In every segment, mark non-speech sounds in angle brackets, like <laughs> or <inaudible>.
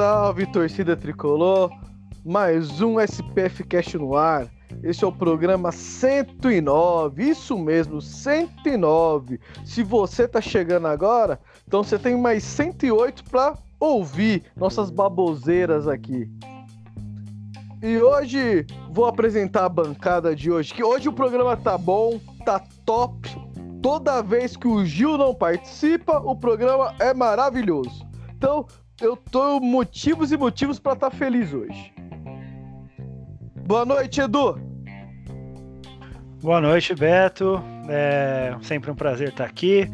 Salve, torcida tricolor! Mais um SPF Cast no ar. Esse é o programa 109, isso mesmo, 109. Se você tá chegando agora, então você tem mais 108 para ouvir nossas baboseiras aqui. E hoje vou apresentar a bancada de hoje, que hoje o programa tá bom, tá top. Toda vez que o Gil não participa, o programa é maravilhoso. Então, eu tô motivos e motivos para estar tá feliz hoje. Boa noite, Edu. Boa noite, Beto. É sempre um prazer estar aqui.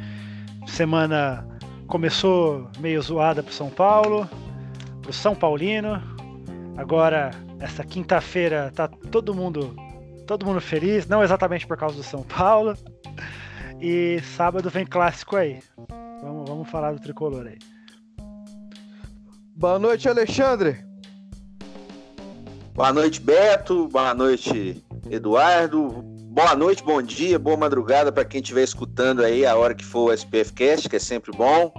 Semana começou meio zoada para São Paulo, para o São Paulino. Agora, essa quinta-feira, tá todo mundo, todo mundo feliz. Não exatamente por causa do São Paulo. E sábado vem clássico aí. Vamos, vamos falar do tricolor aí. Boa noite, Alexandre. Boa noite, Beto. Boa noite, Eduardo. Boa noite, bom dia, boa madrugada para quem estiver escutando aí a hora que for o SPF Cast, que é sempre bom.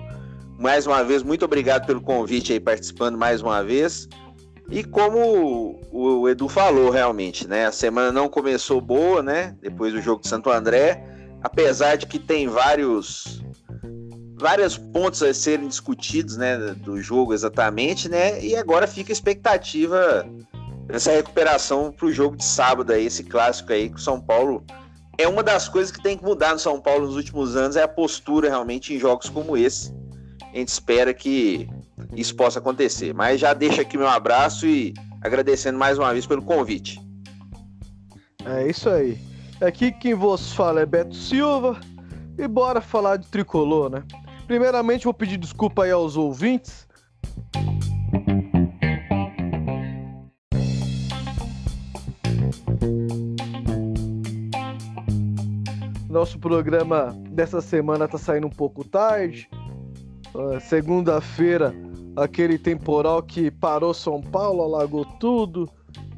Mais uma vez, muito obrigado pelo convite aí, participando mais uma vez. E como o Edu falou, realmente, né? A semana não começou boa, né? Depois do jogo de Santo André. Apesar de que tem vários vários pontos a serem discutidos, né, do jogo exatamente, né? E agora fica a expectativa dessa recuperação para o jogo de sábado aí, esse clássico aí que o São Paulo é uma das coisas que tem que mudar no São Paulo nos últimos anos é a postura realmente em jogos como esse. A gente espera que isso possa acontecer. Mas já deixo aqui meu abraço e agradecendo mais uma vez pelo convite. É isso aí. Aqui quem vos fala é Beto Silva e bora falar de tricolor, né? Primeiramente, vou pedir desculpa aí aos ouvintes. Nosso programa dessa semana tá saindo um pouco tarde. Uh, Segunda-feira, aquele temporal que parou São Paulo, alagou tudo.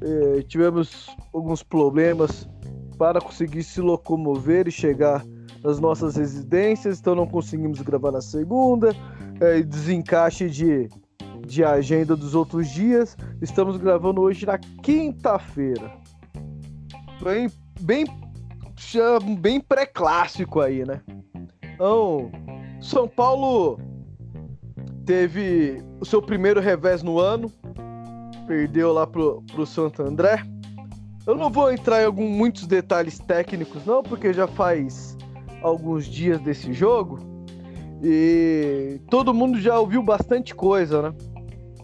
Uh, tivemos alguns problemas para conseguir se locomover e chegar nas nossas residências, então não conseguimos gravar na segunda, é, desencaixe de, de agenda dos outros dias. Estamos gravando hoje na quinta-feira. Bem, bem, bem pré-clássico aí, né? Então, São Paulo teve o seu primeiro revés no ano, perdeu lá pro, pro Santo André. Eu não vou entrar em alguns muitos detalhes técnicos, não, porque já faz alguns dias desse jogo e todo mundo já ouviu bastante coisa, né?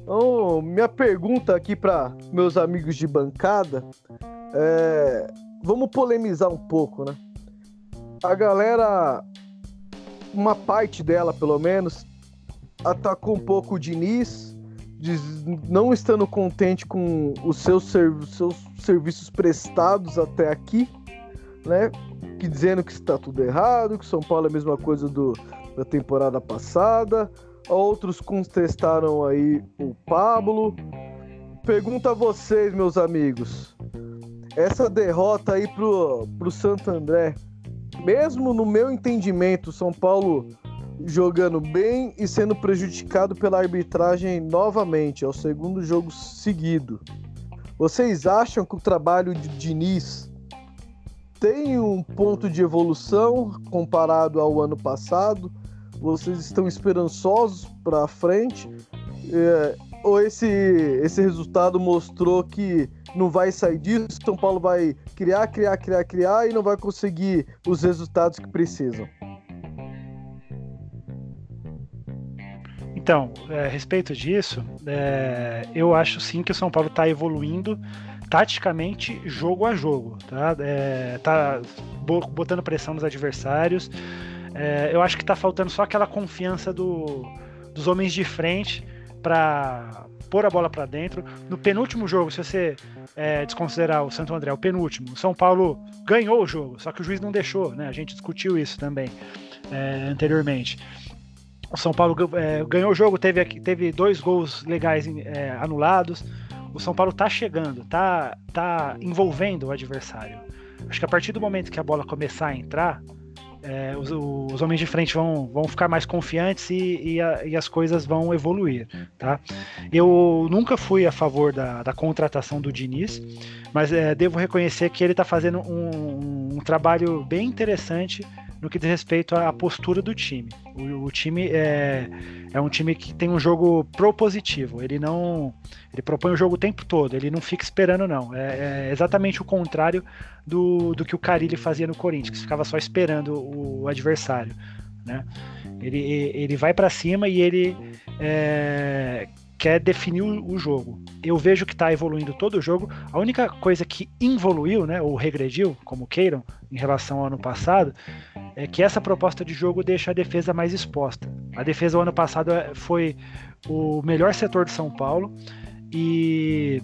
Então, minha pergunta aqui para meus amigos de bancada é: vamos polemizar um pouco, né? A galera, uma parte dela pelo menos, atacou um pouco o Diniz, não estando contente com os seus, seus serviços prestados até aqui, né? Que dizendo que está tudo errado, que São Paulo é a mesma coisa do, da temporada passada. Outros contestaram aí o Pablo. Pergunta a vocês, meus amigos. Essa derrota aí pro, pro Santo André, mesmo no meu entendimento, São Paulo jogando bem e sendo prejudicado pela arbitragem novamente, é o segundo jogo seguido. Vocês acham que o trabalho de Diniz tem um ponto de evolução comparado ao ano passado? Vocês estão esperançosos para frente? É, ou esse, esse resultado mostrou que não vai sair disso? São Paulo vai criar, criar, criar, criar e não vai conseguir os resultados que precisam? Então, é, a respeito disso, é, eu acho sim que o São Paulo está evoluindo taticamente jogo a jogo, tá? É, tá botando pressão nos adversários. É, eu acho que tá faltando só aquela confiança do, dos homens de frente para pôr a bola para dentro. No penúltimo jogo, se você é, desconsiderar o Santo André, o penúltimo, o São Paulo ganhou o jogo, só que o juiz não deixou, né? A gente discutiu isso também é, anteriormente. O São Paulo é, ganhou o jogo, teve, teve dois gols legais é, anulados. O São Paulo tá chegando, tá, tá envolvendo o adversário. Acho que a partir do momento que a bola começar a entrar, é, os, os, homens de frente vão, vão ficar mais confiantes e, e, a, e, as coisas vão evoluir, tá? Eu nunca fui a favor da, da contratação do Diniz, mas é, devo reconhecer que ele está fazendo um, um, trabalho bem interessante no que diz respeito à postura do time. O, o, time é, é um time que tem um jogo propositivo. Ele não, ele propõe o jogo o tempo todo. Ele não fica esperando não. É, é exatamente o contrário do, do que o Carilli fazia no Corinthians, que ficava só esperando o adversário, né? Ele, ele vai para cima e ele é, quer definir o, jogo. Eu vejo que está evoluindo todo o jogo. A única coisa que evoluiu, né, ou regrediu, como queiram, em relação ao ano passado, é que essa proposta de jogo deixa a defesa mais exposta. A defesa o ano passado é, foi o melhor setor de São Paulo e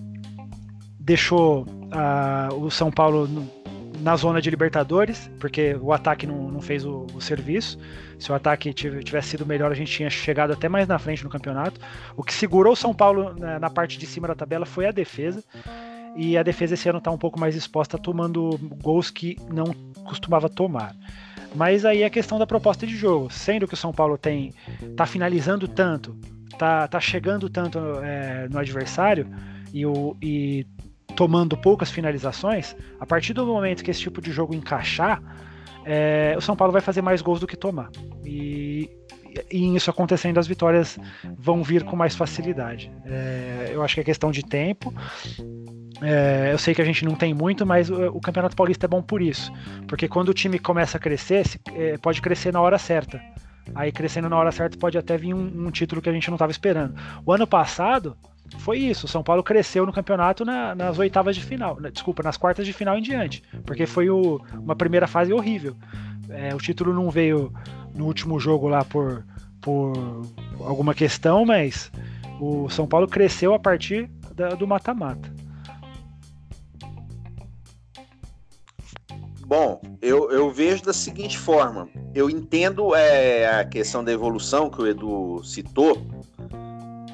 deixou uh, o São Paulo na zona de Libertadores, porque o ataque não, não fez o, o, serviço. Se o ataque tivesse sido melhor, a gente tinha chegado até mais na frente no campeonato. O que segurou o São Paulo na, na parte de cima da tabela foi a defesa. E a defesa esse ano está um pouco mais exposta, tomando gols que não costumava tomar. Mas aí a questão da proposta de jogo. Sendo que o São Paulo tem tá finalizando tanto, tá, tá chegando tanto é, no adversário e, o, e tomando poucas finalizações, a partir do momento que esse tipo de jogo encaixar, é, o São Paulo vai fazer mais gols do que tomar. E, e isso acontecendo, as vitórias vão vir com mais facilidade. É, eu acho que é questão de tempo. É, eu sei que a gente não tem muito, mas o, o, Campeonato Paulista é bom por isso. Porque quando o time começa a crescer, se, é, pode crescer na hora certa. Aí crescendo na hora certa pode até vir um, um título que a gente não estava esperando. O ano passado, foi isso. O São Paulo cresceu no campeonato na, nas oitavas de final. Desculpa, nas quartas de final em diante. Porque foi o, uma primeira fase horrível. É, o título não veio no último jogo lá por, por alguma questão, mas o São Paulo cresceu a partir da, do mata-mata. Bom, eu, eu vejo da seguinte forma. Eu entendo é, a questão da evolução que o Edu citou,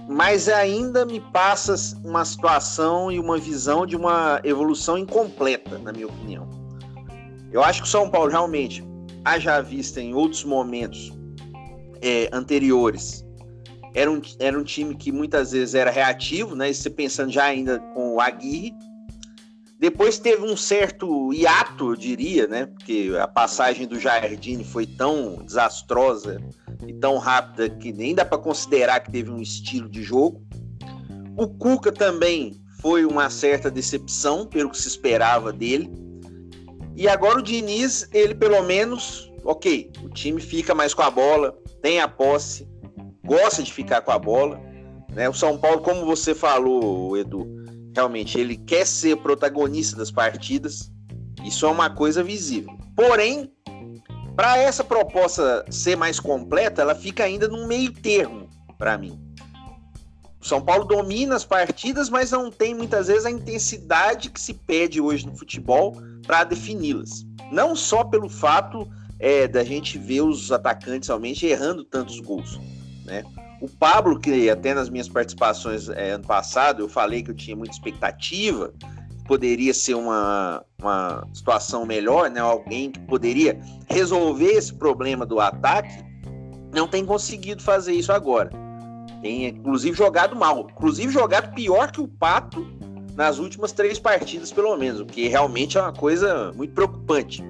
mas ainda me passa uma situação e uma visão de uma evolução incompleta, na minha opinião. Eu acho que o São Paulo realmente, haja vista em outros momentos é, anteriores, era um, era um time que muitas vezes era reativo, né? você pensando já ainda com o Aguirre. Depois teve um certo hiato, eu diria, né? Porque a passagem do Jardine foi tão desastrosa e tão rápida que nem dá para considerar que teve um estilo de jogo. O Cuca também foi uma certa decepção pelo que se esperava dele. E agora o Diniz, ele pelo menos, ok, o time fica mais com a bola, tem a posse, gosta de ficar com a bola. Né? O São Paulo, como você falou, Edu, realmente ele quer ser protagonista das partidas. Isso é uma coisa visível. Porém, para essa proposta ser mais completa, ela fica ainda no meio termo, para mim. O São Paulo domina as partidas, mas não tem muitas vezes a intensidade que se pede hoje no futebol para defini-las. Não só pelo fato é, da gente ver os atacantes realmente errando tantos gols, né? O Pablo, que até nas minhas participações é, ano passado eu falei que eu tinha muita expectativa, poderia ser uma, uma situação melhor, né? Alguém que poderia resolver esse problema do ataque, não tem conseguido fazer isso agora. Tem, inclusive, jogado mal. Inclusive, jogado pior que o Pato nas últimas três partidas, pelo menos, o que realmente é uma coisa muito preocupante.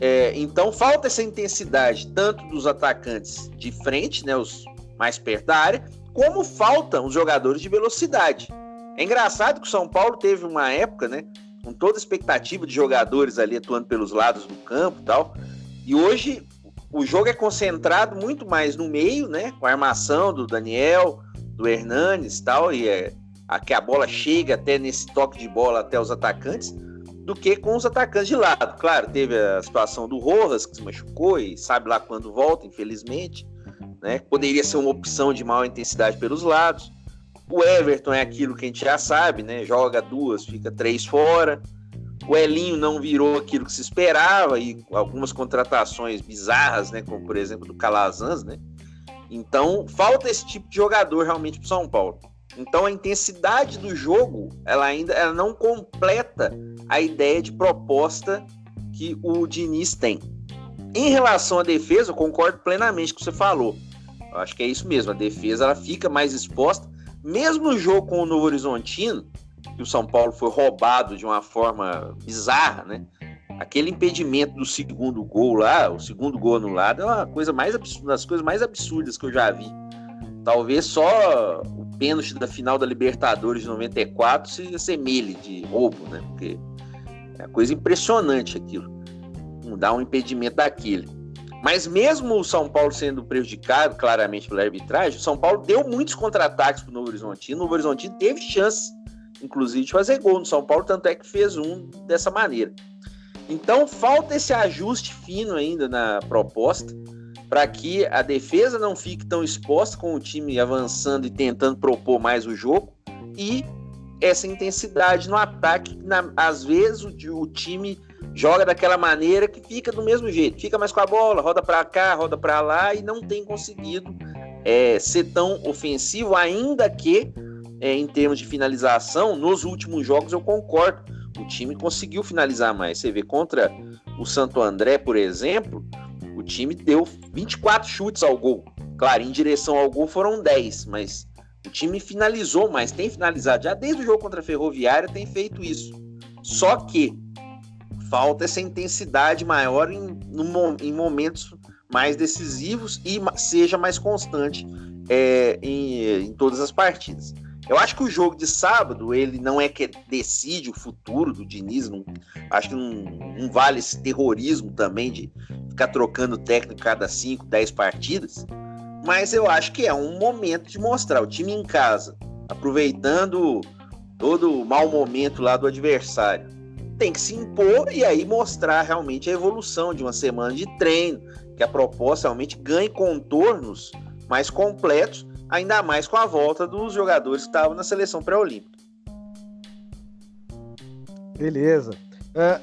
É, então, falta essa intensidade, tanto dos atacantes de frente, né, os mais perto da área, como faltam os jogadores de velocidade. É engraçado que o São Paulo teve uma época, né? Com toda a expectativa de jogadores ali atuando pelos lados do campo e tal. E hoje o jogo é concentrado muito mais no meio, né? Com a armação do Daniel, do Hernanes e tal. E é a que a bola chega até nesse toque de bola até os atacantes, do que com os atacantes de lado. Claro, teve a situação do Rojas, que se machucou e sabe lá quando volta, infelizmente. né? Poderia ser uma opção de maior intensidade pelos lados. O Everton é aquilo que a gente já sabe, né? Joga duas, fica três fora. O Elinho não virou aquilo que se esperava e algumas contratações bizarras, né? Como por exemplo do Calazans, né? Então falta esse tipo de jogador realmente para São Paulo. Então a intensidade do jogo, ela ainda ela não completa a ideia de proposta que o Diniz tem. Em relação à defesa, eu concordo plenamente com o que você falou. Eu acho que é isso mesmo. A defesa ela fica mais exposta, mesmo no jogo com o Novo Horizontino, que o São Paulo foi roubado de uma forma bizarra, né? Aquele impedimento do segundo gol lá, o segundo gol anulado, é uma coisa mais absurda, das coisas mais absurdas que eu já vi. Talvez só o pênalti da final da Libertadores de 94 se assemelhe de roubo, né? Porque é uma coisa impressionante aquilo. Dá um impedimento daquele. Mas mesmo o São Paulo sendo prejudicado claramente pela arbitragem, o São Paulo deu muitos contra-ataques para o Novo Horizontino. O Novo Horizontino teve chance, inclusive, de fazer gol no São Paulo, tanto é que fez um dessa maneira. Então falta esse ajuste fino ainda na proposta para que a defesa não fique tão exposta com o time avançando e tentando propor mais o jogo e essa intensidade no ataque, na, às vezes o, o, time joga daquela maneira que fica do mesmo jeito, fica mais com a bola, roda para cá, roda para lá e não tem conseguido é, ser tão ofensivo, ainda que é, em termos de finalização, nos últimos jogos eu concordo, o time conseguiu finalizar mais. Você vê contra o Santo André, por exemplo, o time deu 24 chutes ao gol. Claro, em direção ao gol foram 10, mas o time finalizou mais, tem finalizado. Já desde o jogo contra a Ferroviária tem feito isso. Só que falta essa intensidade maior em, em momentos mais decisivos e seja mais constante é, em, em todas as partidas. Eu acho que o jogo de sábado, ele não é que decide o futuro do Diniz, não, acho que não, não, vale esse terrorismo também de ficar trocando técnico cada 5, 10 partidas, mas eu acho que é um momento de mostrar o time em casa, aproveitando todo o mau momento lá do adversário. Tem que se impor e aí mostrar realmente a evolução de uma semana de treino, que a proposta realmente ganhe contornos mais completos, ainda mais com a volta dos jogadores que estavam na seleção pré-olímpica. Beleza. É,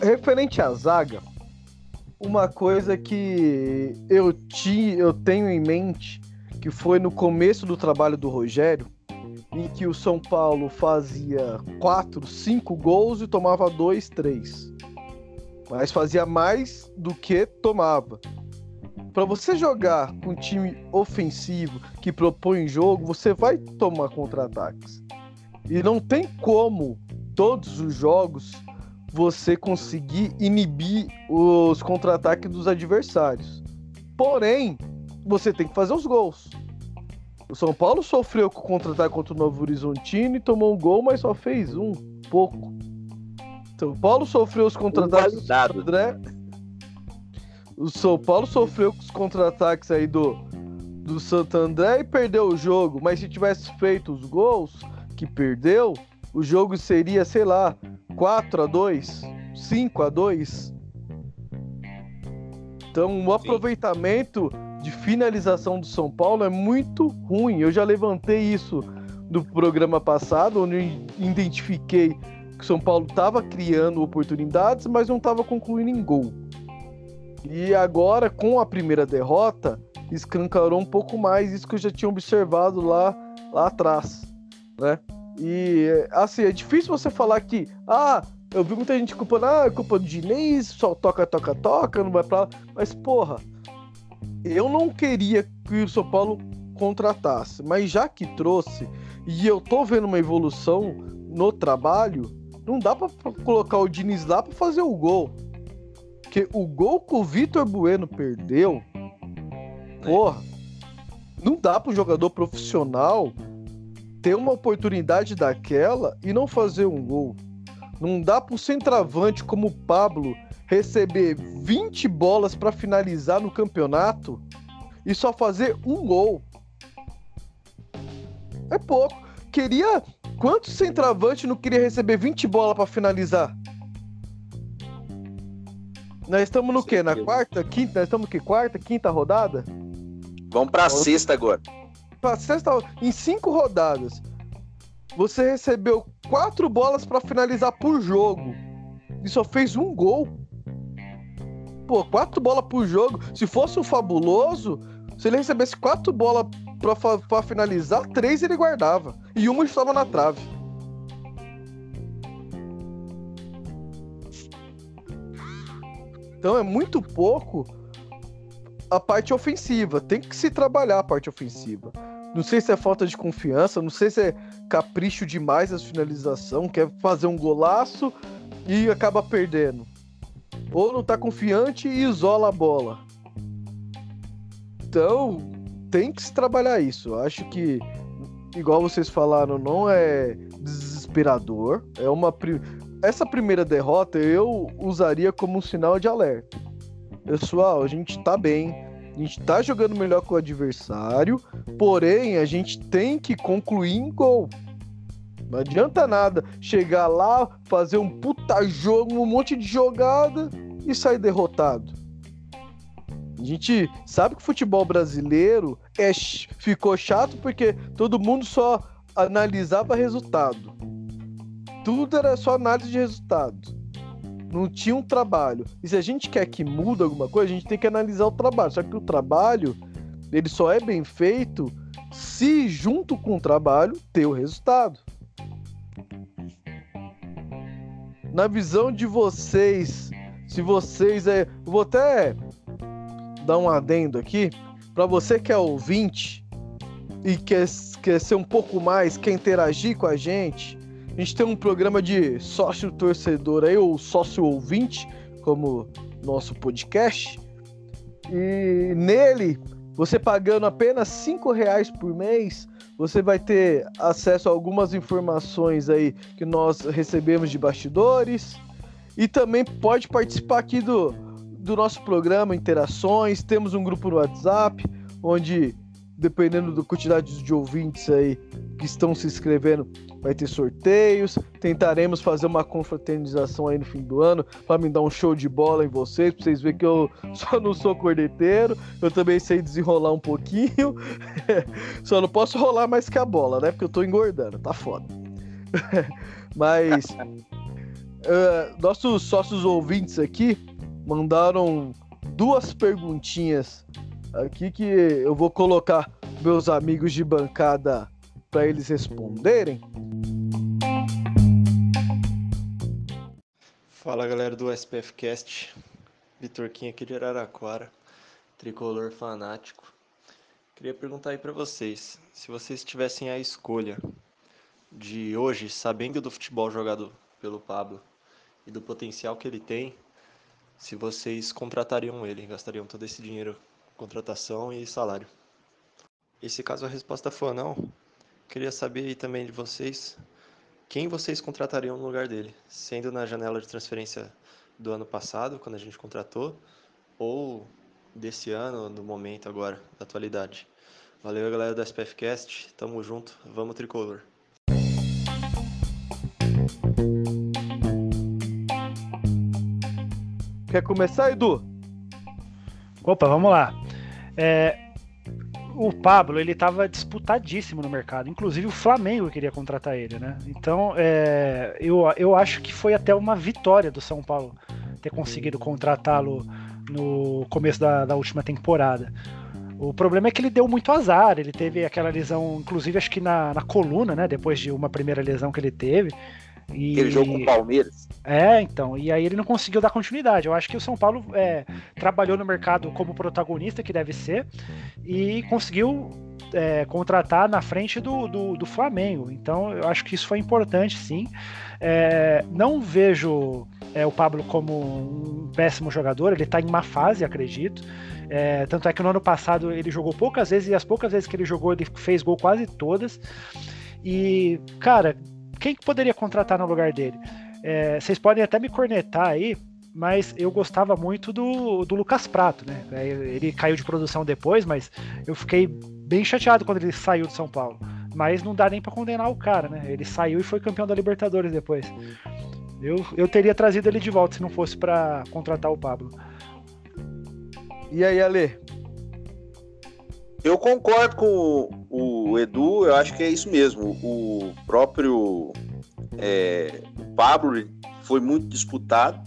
referente à zaga, uma coisa que eu, ti, eu tenho em mente que foi no começo do trabalho do Rogério, em que o São Paulo fazia quatro, cinco gols e tomava dois, três. Mas fazia mais do que tomava. Para você jogar com um time ofensivo que propõe jogo, você vai tomar contra-ataques. E não tem como todos os jogos você conseguir inibir os contra-ataques dos adversários. Porém, você tem que fazer os gols. O São Paulo sofreu com o contra-ataque contra o Novo Horizontino e tomou um gol, mas só fez um, pouco. São Paulo sofreu os contra-ataques do André. O São Paulo sofreu com os contra-ataques aí do, do Santo André e perdeu o jogo. Mas se tivesse feito os gols que perdeu, o jogo seria, sei lá, 4 a 2 5 a 2 Então, o aproveitamento de finalização do São Paulo é muito ruim. Eu já levantei isso do programa passado, onde eu identifiquei que o São Paulo estava criando oportunidades, mas não estava concluindo em gol. E agora, com a primeira derrota, escancarou um pouco mais isso que eu já tinha observado lá, lá atrás, né? E assim, é difícil você falar que, ah, eu vi muita gente culpando, ah, é culpa do Diniz, só toca, toca, toca, não vai pra lá. Mas, porra, eu não queria que o São Paulo contratasse, mas já que trouxe, e eu tô vendo uma evolução no trabalho, não dá para colocar o Diniz lá para fazer o gol. Porque o gol que o Vitor Bueno perdeu, porra, não dá para um jogador profissional ter uma oportunidade daquela e não fazer um gol. Não dá para um centroavante como o Pablo receber 20 bolas para finalizar no campeonato e só fazer um gol. É pouco. Queria. Quantos centroavante não queria receber 20 bolas para finalizar? Nós estamos no quê? Na quarta? Quinta? Nós estamos no quê? Quarta? Quinta rodada? Vamos pra sexta agora. Pra sexta, em cinco rodadas, você recebeu quatro bolas pra finalizar por jogo e só fez um gol. Pô, quatro bolas por jogo. Se fosse o fabuloso, se ele recebesse quatro bolas pra, pra finalizar, três ele guardava. E uma estava na trave. Então é muito pouco a parte ofensiva. Tem que se trabalhar a parte ofensiva. Não sei se é falta de confiança, não sei se é capricho demais as finalização, quer fazer um golaço e acaba perdendo. Ou não tá confiante e isola a bola. Então, tem que se trabalhar isso. Acho que, igual vocês falaram, não é desesperador. É uma. Essa primeira derrota eu usaria como um sinal de alerta. Pessoal, a gente tá bem. A gente tá jogando melhor que o adversário. Porém, a gente tem que concluir em gol. Não adianta nada chegar lá, fazer um puta jogo, um monte de jogada e sair derrotado. A gente sabe que o futebol brasileiro é, ficou chato porque todo mundo só analisava resultado. Tudo era só análise de resultado. Não tinha um trabalho. E se a gente quer que mude alguma coisa, a gente tem que analisar o trabalho. Só que o trabalho, ele só é bem feito se junto com o trabalho ter o resultado. Na visão de vocês, se vocês é, vou até dar um adendo aqui para você que é ouvinte e quer, quer ser um pouco mais, quer interagir com a gente. A gente tem um programa de sócio torcedor aí, ou sócio ouvinte, como nosso podcast. E nele, você pagando apenas cinco reais por mês, você vai ter acesso a algumas informações aí que nós recebemos de bastidores e também pode participar aqui do, do nosso programa, interações. Temos um grupo no WhatsApp, onde, dependendo da quantidade de ouvintes aí que estão se inscrevendo, vai ter sorteios. Tentaremos fazer uma confraternização aí no fim do ano para me dar um show de bola em vocês, para vocês verem que eu <laughs> só não sou corneteiro, eu também sei desenrolar um pouquinho. <laughs> só não posso rolar mais que a bola, né? Porque eu tô engordando, tá foda. <laughs> Mas eh, nossos sócios ouvintes aqui mandaram duas perguntinhas aqui que eu vou colocar meus amigos de bancada para eles responderem. Fala galera do SPF Cast, Vitor Kim aqui de Araraquara, tricolor fanático. Queria perguntar aí pra vocês, se vocês tivessem a escolha de hoje, sabendo do futebol jogado pelo Pablo e do potencial que ele tem, se vocês contratariam ele, gastariam todo esse dinheiro contratação e salário. E se caso a resposta for não, queria saber aí também de vocês quem vocês contratariam no lugar dele, sendo na janela de transferência do ano passado, quando a gente contratou, ou desse ano, no momento agora, da atualidade. Valeu, galera do SPFcast, tamo junto, vamos tricolor. Quer começar, Edu? Opa, vamos lá. É, o Pablo, ele estava disputadíssimo no mercado. Inclusive o Flamengo queria contratar ele, né? Então, é, eu, eu acho que foi até uma vitória do São Paulo ter conseguido contratá-lo no começo da, da última temporada. O problema é que ele deu muito azar. Ele teve aquela lesão, inclusive acho que na, na coluna, né? Depois de uma primeira lesão que ele teve. E... Aquele jogo com o Palmeiras. É, então, e aí ele não conseguiu dar continuidade. Eu acho que o São Paulo é, trabalhou no mercado como protagonista, que deve ser, e conseguiu é, contratar na frente do, do, do, Flamengo. Então, eu acho que isso foi importante, sim. É, não vejo é, o Pablo como um péssimo jogador, ele tá em má fase, acredito. É, tanto é que no ano passado ele jogou poucas vezes, e as poucas vezes que ele jogou, ele fez gol quase todas. E, cara, quem que poderia contratar no lugar dele? É, vocês podem até me cornetar aí, mas eu gostava muito do, do Lucas Prato, né? Ele caiu de produção depois, mas eu fiquei bem chateado quando ele saiu de São Paulo. Mas não dá nem para condenar o cara, né? Ele saiu e foi campeão da Libertadores depois. Eu, eu teria trazido ele de volta se não fosse para contratar o Pablo. E aí, Ale? Eu concordo com o, Edu, eu acho que é isso mesmo. O próprio é, Pablo foi muito disputado,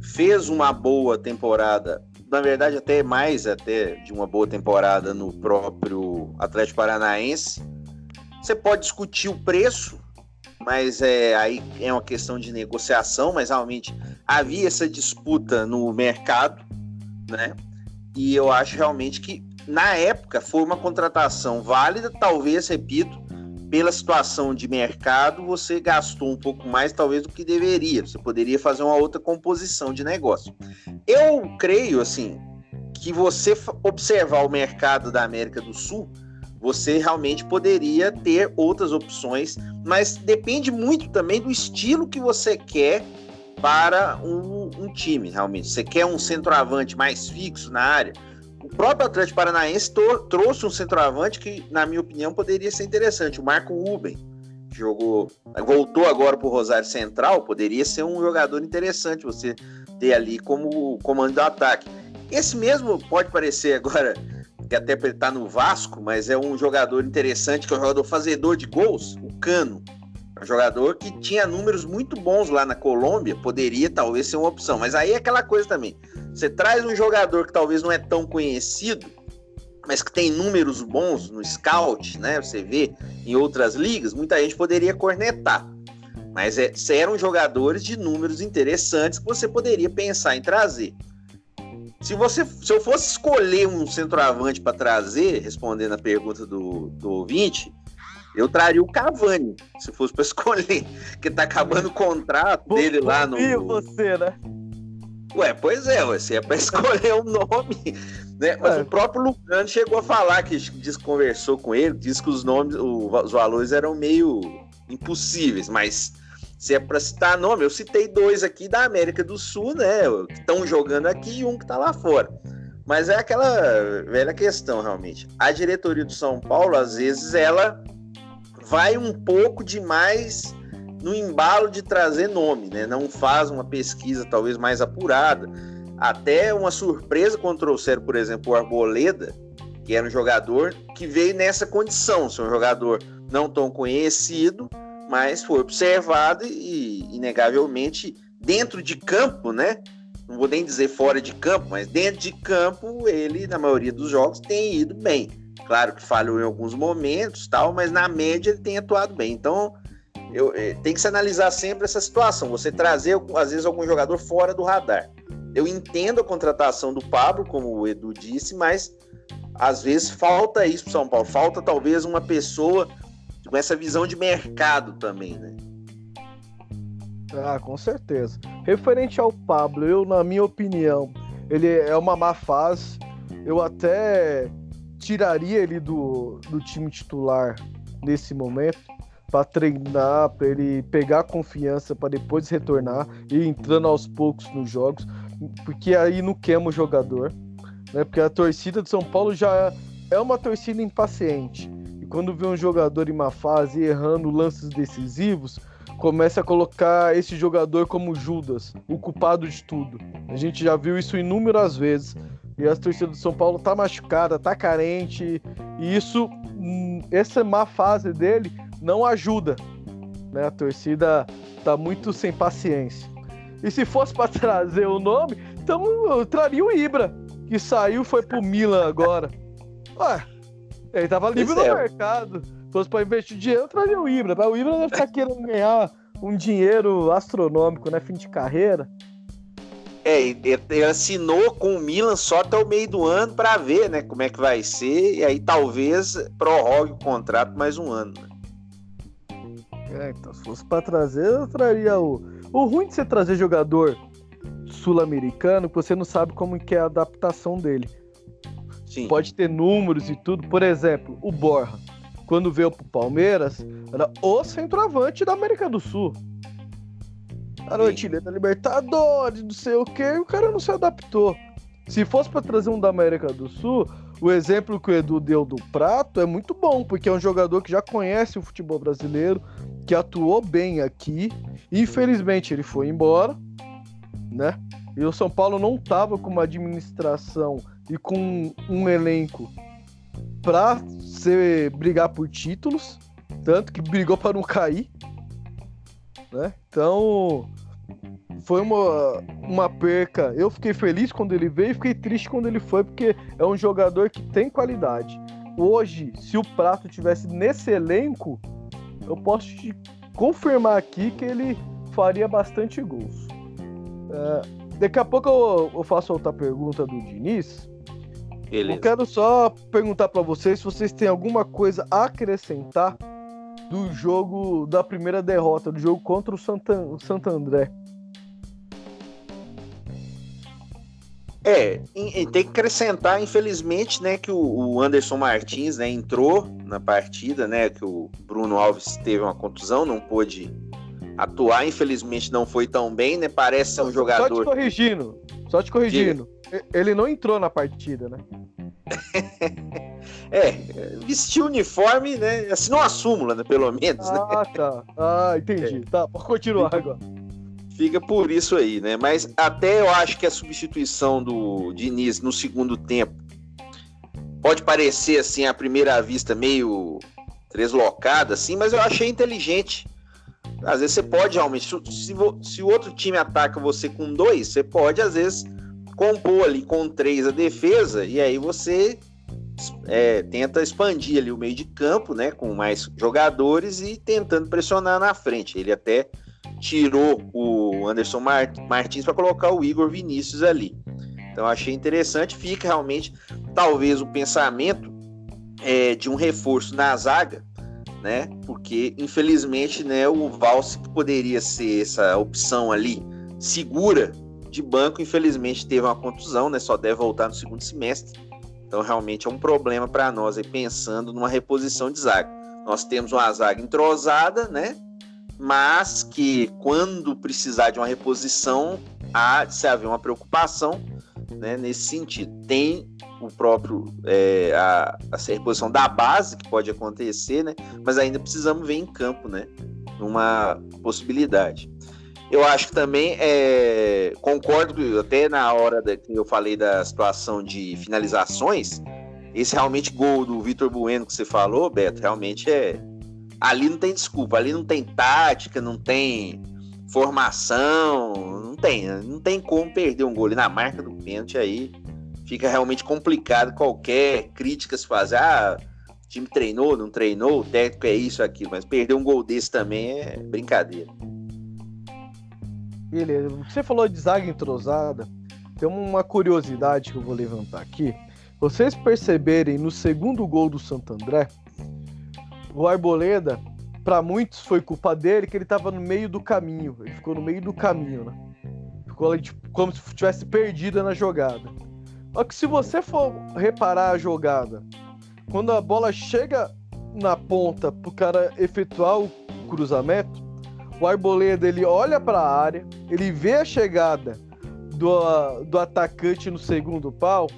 fez uma boa temporada, na verdade até mais até de uma boa temporada no próprio Atlético Paranaense. Você pode discutir o preço, mas é, aí é uma questão de negociação, mas realmente havia essa disputa no mercado, né? E eu acho realmente que na época foi uma contratação válida, talvez, repito, pela situação de mercado, você gastou um pouco mais, talvez, do que deveria. Você poderia fazer uma outra composição de negócio. Eu creio, assim, que você observar o mercado da América do Sul, você realmente poderia ter outras opções, mas depende muito também do estilo que você quer para um, um time, realmente. Você quer um centroavante mais fixo na área? O próprio Atlético Paranaense trouxe um centroavante que, na minha opinião, poderia ser interessante, o Marco Ruben. Jogou, voltou agora para o Rosário Central, poderia ser um jogador interessante você ter ali como comando do ataque. Esse mesmo pode parecer agora que até está no Vasco, mas é um jogador interessante, que é um jogador fazedor de gols, o Cano. Jogador que tinha números muito bons lá na Colômbia, poderia talvez ser uma opção. Mas aí é aquela coisa também. Você traz um jogador que talvez não é tão conhecido, mas que tem números bons no scout, né? Você vê em outras ligas, muita gente poderia cornetar. Mas é, eram jogadores de números interessantes que você poderia pensar em trazer. Se você, se eu fosse escolher um centroavante para trazer, respondendo a pergunta do, do ouvinte, eu traria o Cavani, se fosse para <laughs> escolher, que tá acabando o contrato dele lá no. você, né? Ué, pois é, você é para <laughs> escolher o um nome, né? Mas é. o próprio Lugano chegou a falar que conversou com ele, disse que os nomes, os valores eram meio impossíveis, mas se é para citar nome, eu citei dois aqui da América do Sul, né? Que estão jogando aqui e um que está lá fora. Mas é aquela velha questão, realmente. A diretoria do São Paulo, às vezes, ela vai um pouco demais no embalo de trazer nome, né? Não faz uma pesquisa talvez mais apurada. Até uma surpresa quando trouxeram, por exemplo, o Arboleda, que era um jogador que veio nessa condição, ser um jogador não tão conhecido, mas foi observado e, inegavelmente, dentro de campo, né? Não vou nem dizer fora de campo, mas dentro de campo, ele, na maioria dos jogos, tem ido bem. Claro que falhou em alguns momentos, tal, mas na média ele tem atuado bem. Então, eu, é, tem que se analisar sempre essa situação. Você trazer, às vezes, algum jogador fora do radar. Eu entendo a contratação do Pablo, como o Edu disse, mas às vezes falta isso para São Paulo. Falta talvez uma pessoa com essa visão de mercado também, né? Ah, com certeza. Referente ao Pablo, eu, na minha opinião, ele é uma má fase. Eu até tiraria ele do, do time titular nesse momento para treinar, para ele pegar confiança para depois retornar e entrando aos poucos nos jogos, porque aí não queima o jogador, né? Porque a torcida de São Paulo já é uma torcida impaciente quando vê um jogador em uma fase errando lances decisivos, começa a colocar esse jogador como Judas, o culpado de tudo. A gente já viu isso inúmeras vezes. E a torcida do São Paulo tá machucada, tá carente, e isso, hum, essa má fase dele não ajuda. Né? A torcida tá muito sem paciência. E se fosse para <laughs> trazer o nome, então eu traria o Ibra, que saiu foi pro Milan agora. Ué, ele tava livre no é. mercado. Se fosse pra investir dinheiro, eu traria o Ibra. O Ibra deve ficar querendo ganhar um dinheiro astronômico, né? Fim de carreira. É, ele assinou com o Milan só até o meio do ano para ver, né, como é que vai ser, e aí talvez prorrogue o contrato mais um ano. Né? É, então se fosse para trazer, eu traria o. O ruim de você trazer jogador sul-americano, que você não sabe como que é a adaptação dele. Sim. Pode ter números e tudo. Por exemplo, o Borja, quando veio pro Palmeiras, era o centroavante da América do Sul. Era o artilheiro da Libertadores, não sei o que, e o cara não se adaptou. Se fosse para trazer um da América do Sul, o exemplo que o Edu deu do Prato é muito bom, porque é um jogador que já conhece o futebol brasileiro, que atuou bem aqui. Infelizmente ele foi embora, né? E o São Paulo não tava com uma administração e com um elenco pra ser, brigar por títulos, tanto que brigou para não cair. Né? Então, foi uma, uma perca. Eu fiquei feliz quando ele veio e fiquei triste quando ele foi, porque é um jogador que tem qualidade. Hoje, se o Prato tivesse nesse elenco, eu posso te confirmar aqui que ele faria bastante gols. É, daqui a pouco eu, eu, faço outra pergunta do Diniz. Beleza. Eu quero só perguntar para vocês se vocês têm alguma coisa a acrescentar do jogo da primeira derrota, do jogo contra o Santo André. É, tem que acrescentar, infelizmente, né, que o Anderson Martins, né, entrou na partida, né, que o Bruno Alves teve uma contusão, não pôde atuar, infelizmente não foi tão bem, né, parece ser um jogador... Só te corrigindo, só te corrigindo, ele não entrou na partida, né? <laughs> é, vestiu o uniforme, né, assinou a súmula, né, pelo menos, ah, né? Ah, tá, ah, entendi, é. tá, pode continuar agora fica por isso aí, né? Mas até eu acho que a substituição do Diniz no segundo tempo pode parecer assim à primeira vista meio deslocada, assim, mas eu achei inteligente. Às vezes você pode realmente, se, se o outro time ataca você com dois, você pode às vezes compor ali com três a defesa e aí você é, tenta expandir ali o meio de campo, né, com mais jogadores e tentando pressionar na frente. Ele até tirou o Anderson Martins para colocar o Igor Vinícius ali. Então achei interessante, fica realmente talvez o pensamento é, de um reforço na zaga, né? Porque infelizmente, né, o Valse poderia ser essa opção ali segura de banco, infelizmente teve uma contusão, né? Só deve voltar no segundo semestre. Então realmente é um problema para nós aí pensando numa reposição de zaga. Nós temos uma zaga entrosada, né? mas que quando precisar de uma reposição, há de se haver uma preocupação né, nesse sentido. Tem o próprio é, a, a reposição da base que pode acontecer, né, mas ainda precisamos ver em campo, né, uma possibilidade. Eu acho que também é, concordo até na hora que eu falei da situação de finalizações. Esse realmente gol do Vitor Bueno que você falou, Beto, realmente é, ali não tem desculpa, ali não tem tática, não tem formação, não tem, não tem como perder um gol na marca do pênalti aí. Fica realmente complicado qualquer crítica se fazer. Ah, o time treinou, não treinou, o técnico é isso, aquilo, mas perder um gol desse também é brincadeira. Beleza, você falou de zaga entrosada, tem uma curiosidade que eu vou levantar aqui. Vocês perceberem no segundo gol do Santo André, o Arboleda, para muitos foi culpa dele, que ele tava no meio do caminho. Ele ficou no meio do caminho, né? Ficou ali, tipo, como se tivesse perdido na jogada. Só que se você for reparar a jogada, quando a bola chega na ponta pro cara efetuar o cruzamento, o Arboleda ele olha para a área, ele vê a chegada do, do atacante no segundo pau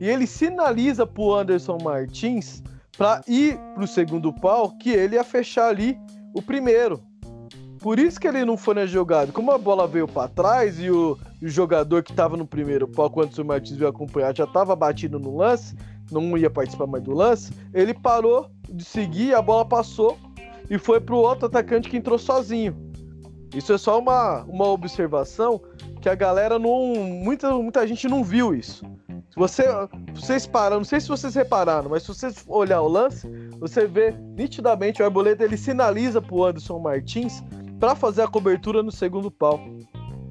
e ele sinaliza pro Anderson Martins para ir para o segundo pau, que ele ia fechar ali o primeiro. Por isso que ele não foi na jogada. Como a bola veio para trás e o, o, jogador que estava no primeiro pau, quando o Martins veio acompanhar, já estava batido no lance, não ia participar mais do lance, ele parou de seguir, a bola passou e foi para o outro atacante que entrou sozinho. Isso é só uma, uma observação que a galera não. Muita, muita gente não viu isso. Se você, vocês param, não sei se vocês repararam, mas se vocês olhar o lance, você vê nitidamente o Arboleda ele sinaliza pro Anderson Martins para fazer a cobertura no segundo pau.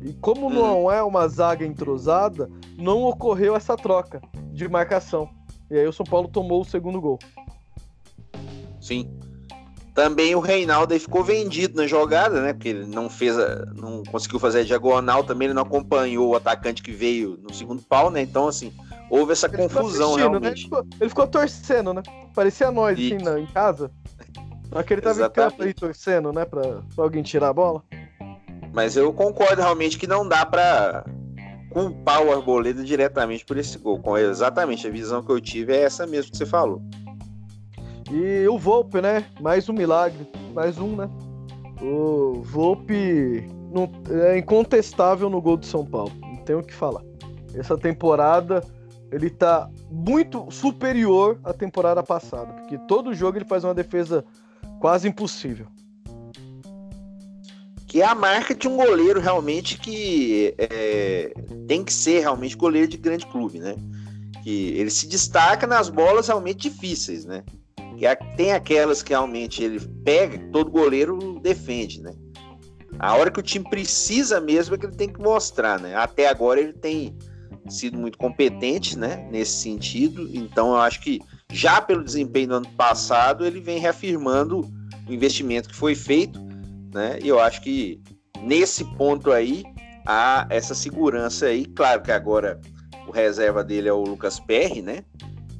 E como hum. não é uma zaga entrosada, não ocorreu essa troca de marcação. E aí o São Paulo tomou o segundo gol. Sim. Também o Reinaldo ficou vendido na jogada, né? Porque ele não fez, a, não conseguiu fazer a diagonal, também ele não acompanhou o atacante que veio no segundo pau, né? Então, assim, houve essa ele confusão né? realmente. Né? Ele, ficou, ele, ficou, torcendo, né? Parecia nós, assim, na, em casa. Só que ele tava Exatamente. em campo aí torcendo, né? Pra, pra alguém tirar a bola. Mas eu concordo realmente que não dá pra culpar o Arboleda diretamente por esse gol. Com exatamente a visão que eu tive é essa mesmo que você falou. E o Volpe, né? Mais um milagre. Mais um, né? O Volpe é incontestável no gol do São Paulo. Não tem o que falar. Essa temporada ele tá muito superior à temporada passada, porque todo jogo ele faz uma defesa quase impossível. Que é a marca de um goleiro realmente que é, tem que ser realmente goleiro de grande clube, né? Que ele se destaca nas bolas realmente difíceis, né? Tem aquelas que realmente ele pega, todo goleiro defende, né? A hora que o time precisa mesmo é que ele tem que mostrar, né? Até agora ele tem sido muito competente, né, nesse sentido. Então eu acho que já pelo desempenho do ano passado ele vem reafirmando o investimento que foi feito, né? E eu acho que nesse ponto aí há essa segurança aí. Claro que agora o reserva dele é o Lucas Perry, né?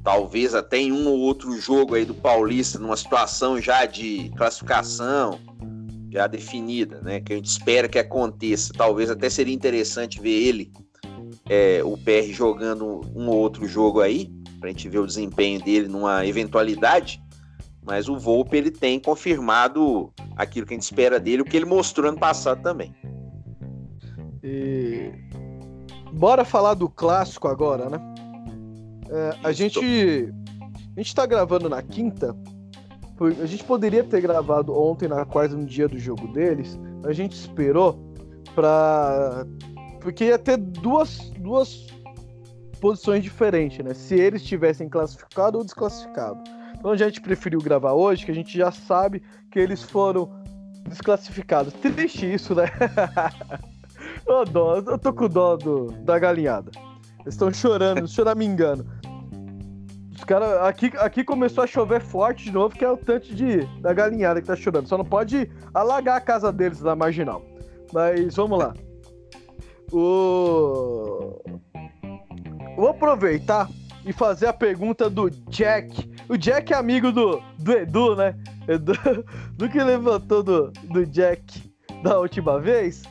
Talvez até em um ou outro jogo aí do Paulista, numa situação já de classificação já definida, né? Que a gente espera que aconteça. Talvez até seria interessante ver ele é, o PR jogando um ou outro jogo aí, para a gente ver o desempenho dele numa eventualidade. Mas o Volpe ele tem confirmado aquilo que a gente espera dele, o que ele mostrou ano passado também. E... Bora falar do clássico agora, né? É, a gente a gente tá gravando na quinta. A gente poderia ter gravado ontem na quarta no dia do jogo deles. A gente esperou para porque ia ter duas, duas posições diferentes, né? Se eles tivessem classificado ou desclassificado. Então a gente preferiu gravar hoje, que a gente já sabe que eles foram desclassificados. Triste isso, né? <laughs> oh, dó, eu tô com dó do, da galinhada. Eles estão chorando, choramingando. Os caras. Aqui, aqui começou a chover forte de novo, que é o tanto de, da galinhada que tá chorando. Só não pode alagar a casa deles na marginal. Mas vamos lá. O... Vou aproveitar e fazer a pergunta do Jack. O Jack é amigo do, do Edu, né? Edu, <laughs> do que levantou do, do Jack da última vez.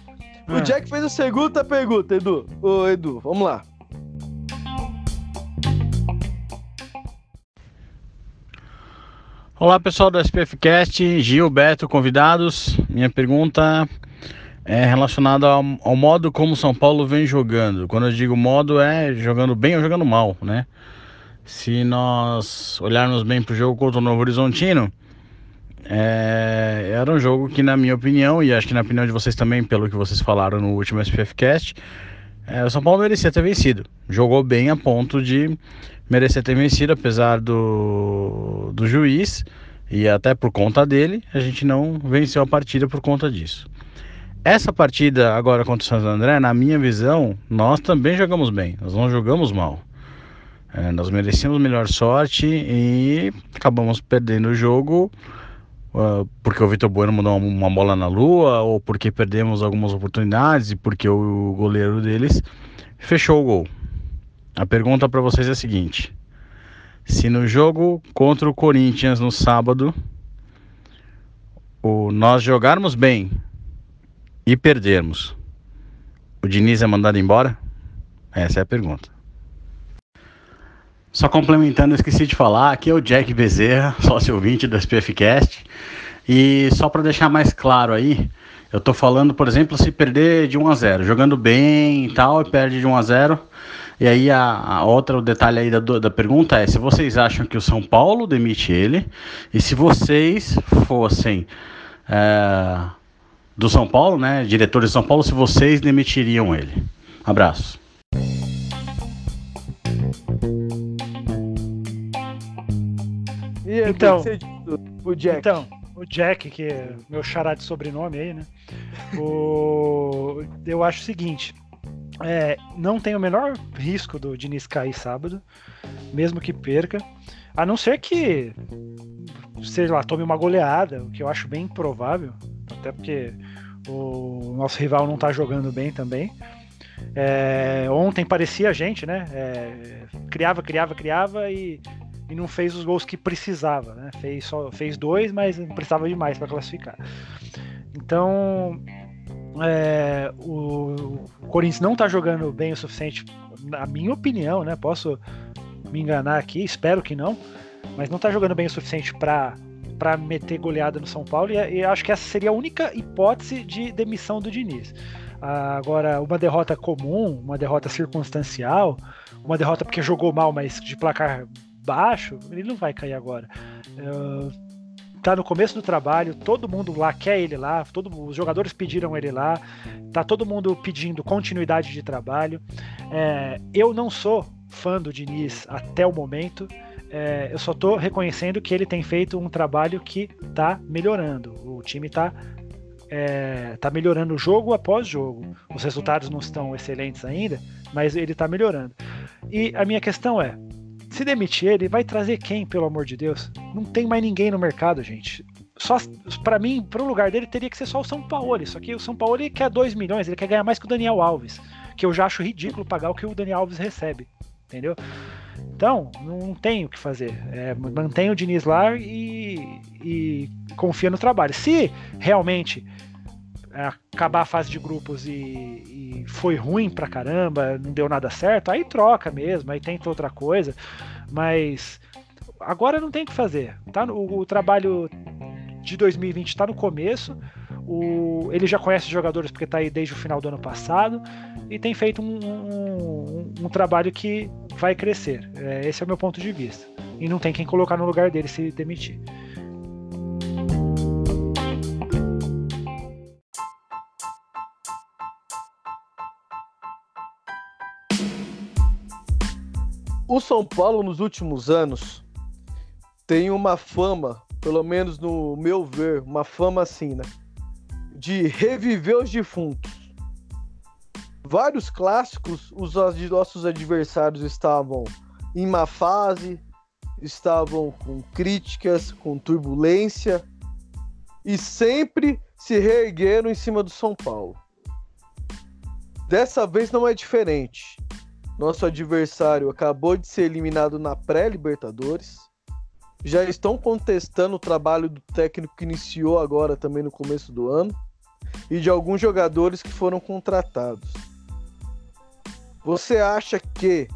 O ah. Jack fez a segunda pergunta, Edu. Ô, Edu, vamos lá. Olá pessoal do SPFcast, Gilberto, convidados. Minha pergunta é relacionado ao, ao, modo como São Paulo vem jogando. Quando eu digo modo, é jogando bem ou jogando mal, né? Se nós olharmos bem para o jogo contra o Novo Horizontino, é, era um jogo que, na minha opinião, e acho que na opinião de vocês também, pelo que vocês falaram no último SPFcast, é, o São Paulo merecia ter vencido. Jogou bem a ponto de merecer ter vencido, apesar do, do juiz, e até por conta dele, a gente não venceu a partida por conta disso. Essa partida agora contra o Santo André, na minha visão, nós também jogamos bem, nós não jogamos mal. É, nós merecíamos melhor sorte e acabamos perdendo o jogo porque o Vitor Bueno mandou uma bola na lua ou porque perdemos algumas oportunidades e porque o goleiro deles fechou o gol. A pergunta para vocês é a seguinte: se no jogo contra o Corinthians no sábado o, nós jogarmos bem, e perdermos, o Diniz é mandado embora? Essa é a pergunta. Só complementando, eu esqueci de falar, aqui é o Jack Bezerra, <laughs> sócio ouvinte do SPFcast. E só para deixar mais claro aí, eu tô falando, por exemplo, se perder de 1 a 0, jogando bem e tal, e perde de 1 a 0. E aí a, a outra detalhe aí da, da pergunta é se vocês acham que o São Paulo demite ele e se vocês fossem é, do São Paulo, né? Diretor de São Paulo, se vocês demitiriam ele. Abraço. Então, o Jack. Então, o Jack, que é meu xará de sobrenome aí, né? O, <laughs> eu acho o seguinte. É, não tem o menor risco do Diniz cair sábado, mesmo que perca. A não ser que, sei lá, tome uma goleada, o que eu acho bem improvável. Até porque o nosso rival não está jogando bem também. É, ontem parecia a gente, né? É, criava, criava, criava e, e não fez os gols que precisava, né? Fez, só, fez dois, mas precisava de mais para classificar. Então, é, o, o, Corinthians não está jogando bem o suficiente, na minha opinião, né? Posso me enganar aqui, espero que não, mas não está jogando bem o suficiente para para meter goleada no São Paulo e, e, acho que essa seria a única hipótese de demissão do Diniz. Agora, uma derrota comum, uma derrota circunstancial, uma derrota porque jogou mal, mas de placar baixo, ele não vai cair agora. Uh, tá no começo do trabalho, todo mundo lá quer ele lá, todo, os jogadores pediram ele lá, tá todo mundo pedindo continuidade de trabalho. É, eu não sou fã do Diniz até o momento. É, eu só estou reconhecendo que ele tem feito um trabalho que está melhorando. O time está é, tá melhorando jogo após jogo. Os resultados não estão excelentes ainda, mas ele está melhorando. E a minha questão é: se demitir ele, vai trazer quem, pelo amor de Deus? Não tem mais ninguém no mercado, gente. Só para mim, para o lugar dele teria que ser só o São Paulo. Só que o São Paulo ele quer 2 milhões, ele quer ganhar mais que o Daniel Alves, que eu já acho ridículo pagar o que o Daniel Alves recebe, entendeu? Então, não tem o que fazer. É, mantém o Diniz lá e, e confia no trabalho. Se realmente acabar a fase de grupos e, e, foi ruim pra caramba, não deu nada certo, aí troca mesmo, aí tenta outra coisa. Mas agora não tem o que fazer. Tá? O, o trabalho de 2020 está no começo. O, ele já conhece os jogadores porque está aí desde o final do ano passado e tem feito um, um, um trabalho que vai crescer. É, esse é o meu ponto de vista. E não tem quem colocar no lugar dele se demitir. O São Paulo nos últimos anos tem uma fama, pelo menos no meu ver, uma fama assim, né? De reviver os defuntos vários clássicos, os nossos adversários estavam em má fase, estavam com críticas, com turbulência e sempre se reergueram em cima do São Paulo. Dessa vez não é diferente. Nosso adversário acabou de ser eliminado na pré-Libertadores. Já estão contestando o trabalho do técnico que iniciou agora também no começo do ano e de alguns jogadores que foram contratados. Você acha que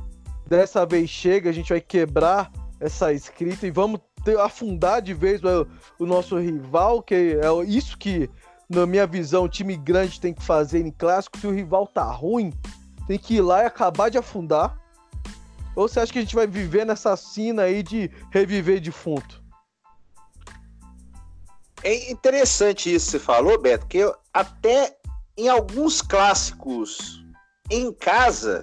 dessa vez chega, a gente vai quebrar essa escrita e vamos ter, afundar de vez o, o nosso rival, que é isso que, na minha visão, o time grande tem que fazer em clássico. Se o rival tá ruim, tem que ir lá e acabar de afundar. Ou você acha que a gente vai viver nessa cena aí de reviver defunto? É interessante isso que você falou, Beto, que eu, até em alguns clássicos em casa,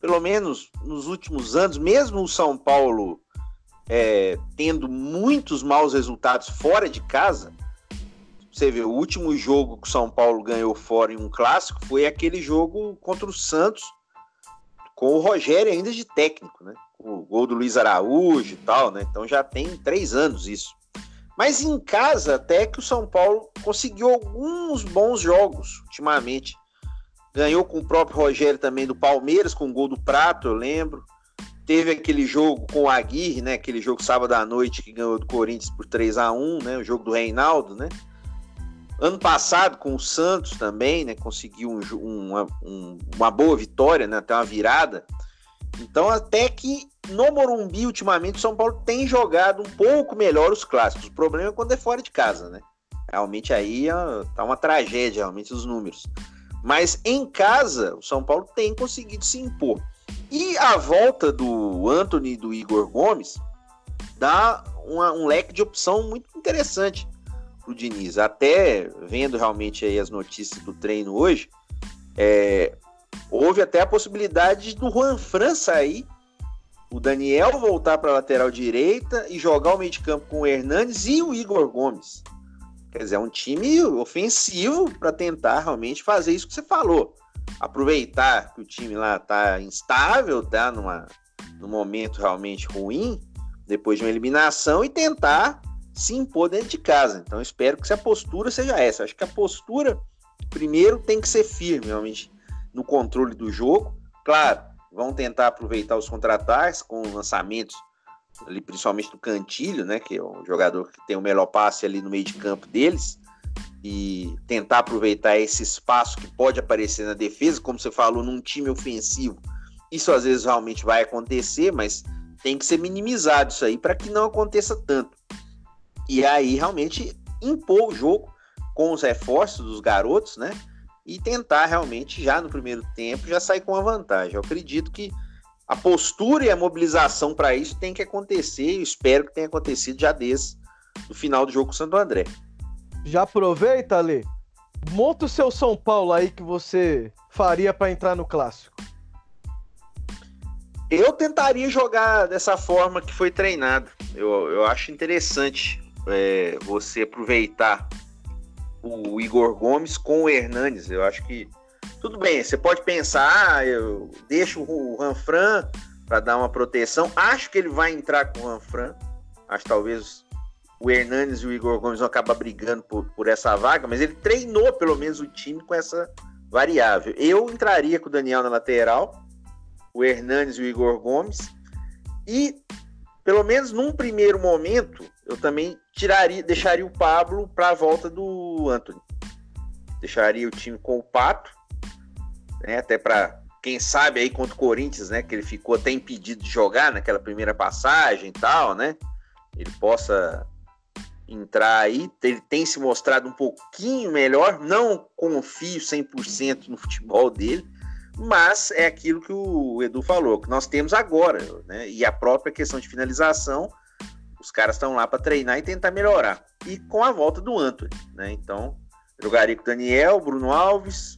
pelo menos nos últimos anos, mesmo o São Paulo é, tendo muitos maus resultados fora de casa, você vê, o último jogo que o São Paulo ganhou fora em um clássico foi aquele jogo contra o Santos, com o Rogério ainda de técnico, né? O gol do Luiz Araújo e tal, né? Então já tem três anos isso. Mas em casa, até que o São Paulo conseguiu alguns bons jogos ultimamente. Ganhou com o próprio Rogério também do Palmeiras, com o gol do Prato, eu lembro. Teve aquele jogo com o Aguirre, né? Aquele jogo sábado à noite que ganhou do Corinthians por 3 a 1 né? O jogo do Reinaldo, né? Ano passado, com o Santos também, né? Conseguiu um, uma, um, uma boa vitória, né? Até uma virada. Então, até que no Morumbi, ultimamente, o São Paulo tem jogado um pouco melhor os clássicos. O problema é quando é fora de casa, né? Realmente aí tá uma tragédia, realmente, os números. Mas em casa, o São Paulo tem conseguido se impor. E a volta do Anthony e do Igor Gomes dá uma, um leque de opção muito interessante para o Diniz. Até vendo realmente aí as notícias do treino hoje, é, houve até a possibilidade do Juan Fran sair, o Daniel voltar para a lateral direita e jogar o meio de campo com o Hernandes e o Igor Gomes. Quer dizer, é um time ofensivo para tentar realmente fazer isso que você falou. Aproveitar que o time lá tá instável, tá numa, num momento realmente ruim, depois de uma eliminação, e tentar se impor dentro de casa. Então, espero que a postura seja essa. Acho que a postura, primeiro, tem que ser firme, realmente, no controle do jogo. Claro, vão tentar aproveitar os contra-ataques com lançamentos ali principalmente do Cantilho, né, que é o jogador que tem o melhor passe ali no meio de campo deles, e tentar aproveitar esse espaço que pode aparecer na defesa, como você falou, num time ofensivo. Isso às vezes realmente vai acontecer, mas tem que ser minimizado isso aí para que não aconteça tanto. E aí realmente impor o jogo com os reforços dos garotos, né? e tentar realmente, já no primeiro tempo, já sair com a vantagem. Eu acredito que a postura e a mobilização para isso tem que acontecer, e espero que tenha acontecido já desde o final do jogo com o Santo André. Já aproveita, Ale. Monta o seu São Paulo aí que você faria para entrar no clássico. Eu tentaria jogar dessa forma que foi treinado. Eu, eu acho interessante é, você aproveitar o Igor Gomes com o Hernanes. Eu acho que tudo bem. Você pode pensar, ah, eu deixo o Ranfran para dar uma proteção. Acho que ele vai entrar com o Ranfran. Acho que talvez o Hernanes e o Igor Gomes vão acabar brigando por, por essa vaga, mas ele treinou pelo menos o time com essa variável. Eu entraria com o Daniel na lateral o Hernanes e o Igor Gomes. E, pelo menos num primeiro momento, eu também tiraria, deixaria o Pablo para a volta do Anthony. Deixaria o time com o Pato, né, até para quem sabe aí contra o Corinthians, né, que ele ficou até impedido de jogar naquela primeira passagem e tal, né? Ele possa entrar aí, ele tem se mostrado um pouquinho melhor, não confio 100% no futebol dele, mas é aquilo que o Edu falou, que nós temos agora, né? E a própria questão de finalização, os caras estão lá para treinar e tentar melhorar. E com a volta do Anthony, né? Então, jogaria com o Daniel, Bruno Alves,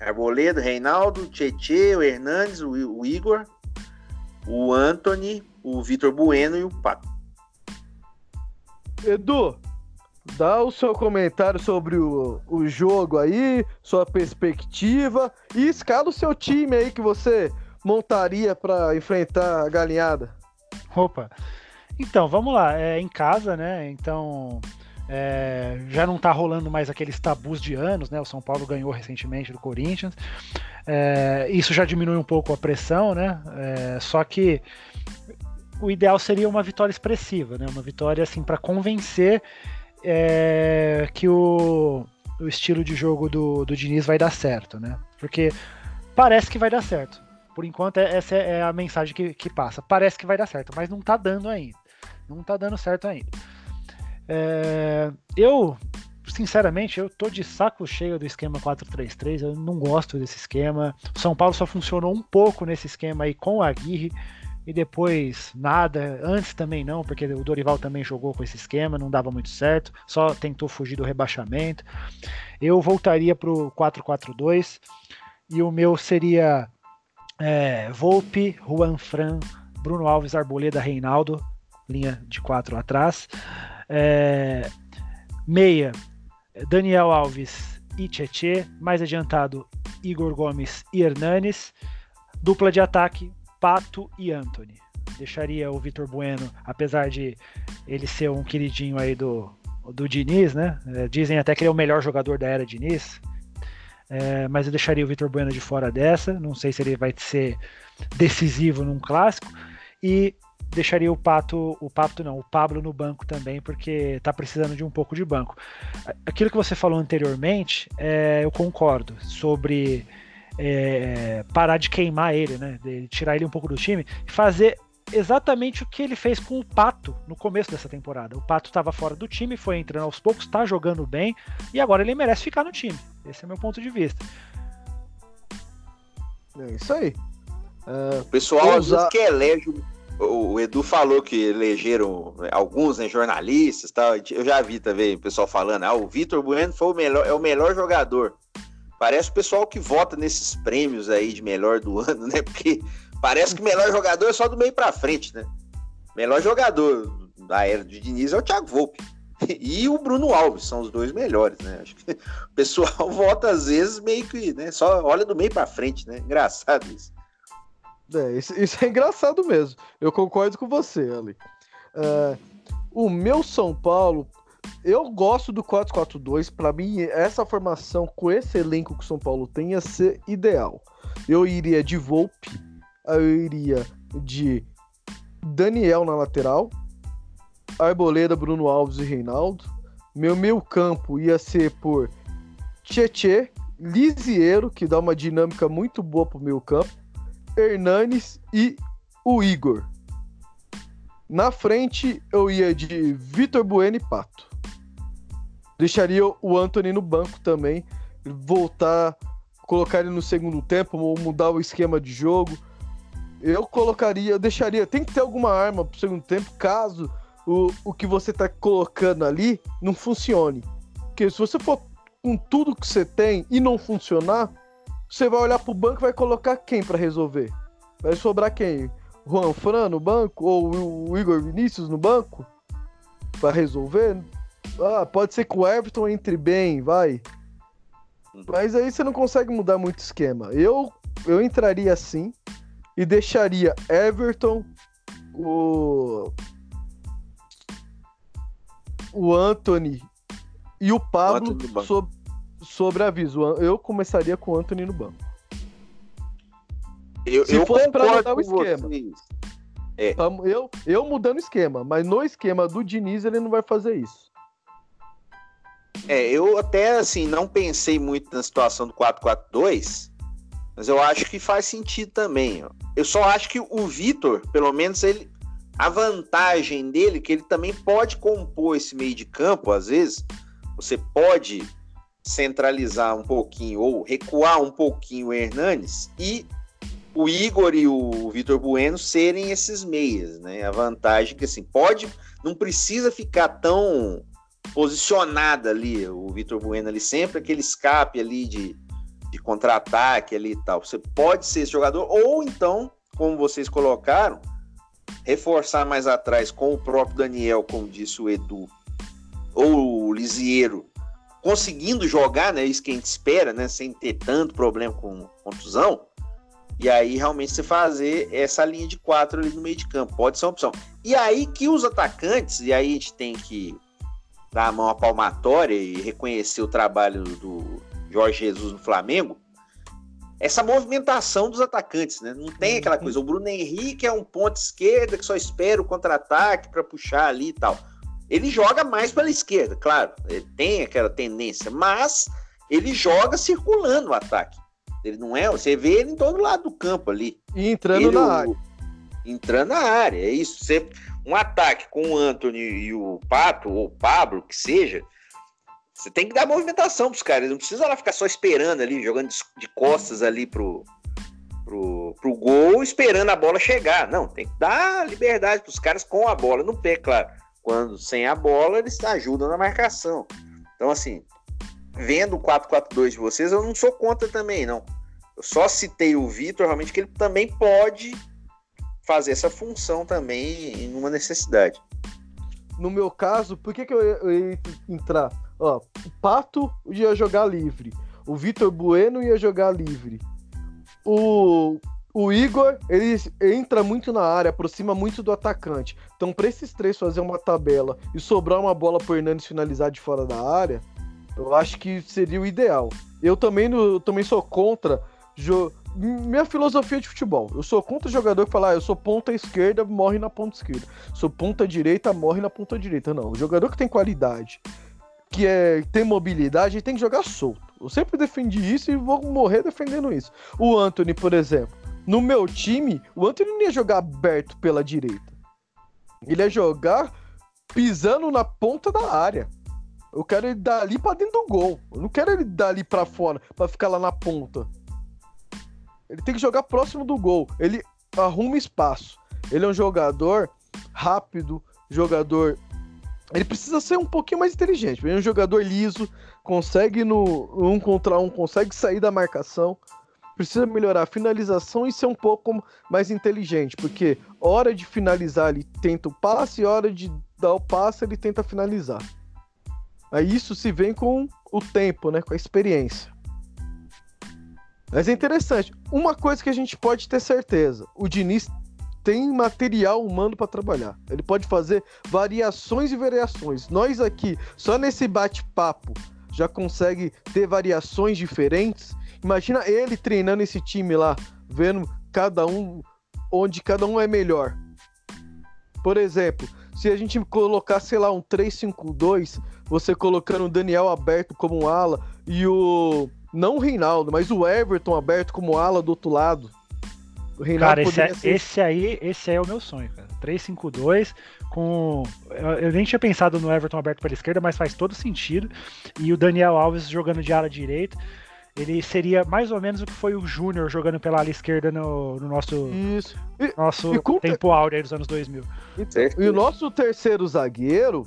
Arboleda, Reinaldo, Tietê, o Hernandes, o, o Igor, o Anthony, o Vitor Bueno e o Pato. Edu, Dá o seu comentário sobre o, o jogo aí, sua perspectiva e escala o seu time aí que você montaria para enfrentar a galinhada. Opa, então vamos lá, é em casa, né? Então é, já não tá rolando mais aqueles tabus de anos, né? O São Paulo ganhou recentemente do Corinthians, é, isso já diminui um pouco a pressão, né? É, só que o ideal seria uma vitória expressiva, né? Uma vitória assim para convencer é, que o, o estilo de jogo do, do Diniz vai dar certo, né? Porque parece que vai dar certo. Por enquanto, é, essa é a mensagem que, que passa. Parece que vai dar certo, mas não tá dando ainda. Não tá dando certo ainda. É, eu, sinceramente, eu tô de saco cheio do esquema 4-3-3. Eu não gosto desse esquema. O São Paulo só funcionou um pouco nesse esquema aí com a Aguirre e depois nada. Antes também não, porque o Dorival também jogou com esse esquema, não dava muito certo, só tentou fugir do rebaixamento. Eu voltaria para o 4-4-2 e o meu seria é, Volpe, Juan Fran, Bruno Alves, Arboleda, Reinaldo, linha de quatro atrás. É, meia, Daniel Alves e Tietê, mais adiantado Igor Gomes e Hernanes. Dupla de ataque, Pato e Anthony. Deixaria o Vitor Bueno, apesar de ele ser um queridinho aí do, do Diniz, né? É, dizem até que ele é o melhor jogador da era Diniz. É, mas eu deixaria o Vitor Bueno de fora dessa. Não sei se ele vai ser decisivo num clássico. E deixaria o Pato, o Pato não, o Pablo no banco também, porque tá precisando de um pouco de banco. Aquilo que você falou anteriormente, é, eu concordo sobre é, parar de queimar ele, né? De tirar ele um pouco do time e fazer exatamente o que ele fez com o Pato no começo dessa temporada. O Pato estava fora do time, foi entrando aos poucos, está jogando bem e agora ele merece ficar no time. Esse é meu ponto de vista. É isso aí. Uh, o pessoal às vezes que elege. O Edu falou que elegeram alguns né, jornalistas, tal. eu já vi também o pessoal falando, ah, o Vitor Bueno foi o melhor, é o melhor jogador. Parece o pessoal que vota nesses prêmios aí de melhor do <laughs> ano, né? Porque parece que o melhor jogador é só do meio para frente, né? Melhor jogador da era de Diniz é o Thiago Volpe. E o Bruno Alves são os dois melhores, né? Acho que <laughs> o pessoal <laughs> vota às vezes meio que, né? Só olha do meio para frente, né? Engraçado isso. É, isso, isso, é engraçado mesmo. Eu concordo com você, Ali. Uh, o meu São Paulo eu gosto do 4-4-2. Para mim, essa formação com esse elenco que o São Paulo tem ia ser ideal. Eu iria de Volpe, eu iria de Daniel na lateral, Arboleda, Bruno Alves e Reinaldo. Meu meio campo ia ser por Tietê, Lisiero, que dá uma dinâmica muito boa pro meu campo, Hernanes e o Igor. Na frente eu ia de Vitor Bueno e Pato. Deixaria o Anthony no banco também, voltar, colocar ele no segundo tempo ou mudar o esquema de jogo. Eu colocaria, eu deixaria, tem que ter alguma arma pro segundo tempo caso o, o que você tá colocando ali não funcione. Porque se você for com tudo que você tem e não funcionar, você vai olhar pro banco e vai colocar quem para resolver? Vai sobrar quem? Juan Fran no banco? Ou o Igor Vinícius no banco? Para resolver? Ah, pode ser que o Everton entre bem, vai. Mas aí você não consegue mudar muito esquema. Eu, eu entraria assim e deixaria Everton, o. O Anthony e o Pablo o sob, sobre aviso. Eu começaria com o Anthony no banco. Eu, Se eu fosse pra mudar o esquema. É. Tamo- Eu, eu mudando o esquema, mas no esquema do Diniz ele não vai fazer isso. É, eu até assim não pensei muito na situação do 4-4-2, mas eu acho que faz sentido também. ó. Eu só acho que o Vitor, pelo menos ele, a vantagem dele é que ele também pode compor esse meio de campo, às vezes você pode centralizar um pouquinho ou recuar um pouquinho o Hernanes e o Igor e o Vitor Bueno serem esses meias, né? A vantagem é que assim pode, não precisa ficar tão posicionada ali, o Vitor Bueno ali, sempre aquele escape ali de, de contra-ataque ali e tal. Você pode ser esse jogador, ou então, como vocês colocaram, reforçar mais atrás com o próprio Daniel, como disse o Edu, ou o Lisieiro, conseguindo jogar, né? Isso que a gente espera, né? Sem ter tanto problema com contusão. E aí, realmente, você fazer essa linha de quatro ali no meio de campo. Pode ser uma opção. E aí que os atacantes, e aí a gente tem que dar a mão à palmatória e reconhecer o trabalho do Jorge Jesus no Flamengo, essa movimentação dos atacantes, né? Não tem aquela coisa. O Bruno Henrique é um ponto esquerda que só espera o contra-ataque para puxar ali e tal. Ele joga mais pela esquerda, claro. Ele tem aquela tendência, mas ele joga circulando o ataque. Ele não é. Você vê ele em todo lado do campo ali. E entrando Ele, na o- área. Entrando na área, é isso. Você, um ataque com o Anthony e o Pato, ou o Pablo, que seja, você tem que dar movimentação pros caras. Não precisa lá ficar só esperando ali, jogando de, de costas ali pro, pro, pro gol, esperando a bola chegar. Não, tem que dar liberdade pros caras com a bola no pé, claro. Quando sem a bola, eles ajudam na marcação. Então, assim, vendo o 4-4-2 de vocês, eu não sou contra também, não. Eu só citei o Vitor, realmente, que ele também pode fazer essa função também em uma necessidade. No meu caso, por que, que eu ia, entrar? Ó, o Pato ia jogar livre. O Vitor Bueno ia jogar livre. O, o Igor, ele entra muito na área, aproxima muito do atacante. Então, para esses três fazer uma tabela e sobrar uma bola pro Hernandes finalizar de fora da área, eu acho que seria o ideal. Eu também, eu também sou contra. jo- Minha filosofia de futebol. Eu sou contra jogador que fala, ah, eu sou ponta esquerda, morre na ponta esquerda. Sou ponta direita, morre na ponta direita. Não. O jogador que tem qualidade, que é, tem mobilidade, ele tem que jogar solto. Eu sempre defendi isso e vou morrer defendendo isso. O Anthony, por exemplo, no meu time, o Anthony não ia jogar aberto pela direita. Ele ia jogar pisando na ponta da área. Eu quero ele dali pra dentro do gol. Eu não quero ele dali pra fora, pra ficar lá na ponta. Ele tem que jogar próximo do gol. Ele arruma espaço. Ele é um jogador rápido, jogador. Ele precisa ser um pouquinho mais inteligente. Ele é um jogador liso, consegue no um contra um, consegue sair da marcação. Precisa melhorar a finalização e ser um pouco mais inteligente, porque hora de finalizar ele tenta o passe, hora de dar o passe ele tenta finalizar. Aí isso se vem com o tempo, né, com a experiência. Mas é interessante. Uma coisa que a gente pode ter certeza: o Diniz tem material humano para trabalhar. Ele pode fazer variações e variações. Nós aqui, só nesse bate-papo, já consegue ter variações diferentes. Imagina ele treinando esse time lá, vendo cada um onde cada um é melhor. Por exemplo, se a gente colocar, sei lá, um 3-5-2, você colocando o Daniel aberto como ala e o não o Reinaldo, mas o Everton aberto como ala do outro lado. O Reinaldo Cara, esse, é- ser esse aí, esse aí é o meu sonho, cara. 3-5-2 com. Eu, eu nem tinha pensado no Everton aberto pela esquerda, mas faz todo sentido. E o Daniel Alves jogando de ala direita. Ele seria mais ou menos o que foi o Júnior jogando pela ala esquerda no, no nosso, isso. E, nosso e com te- tempo áureo aí dos anos 2000. e o nosso terceiro zagueiro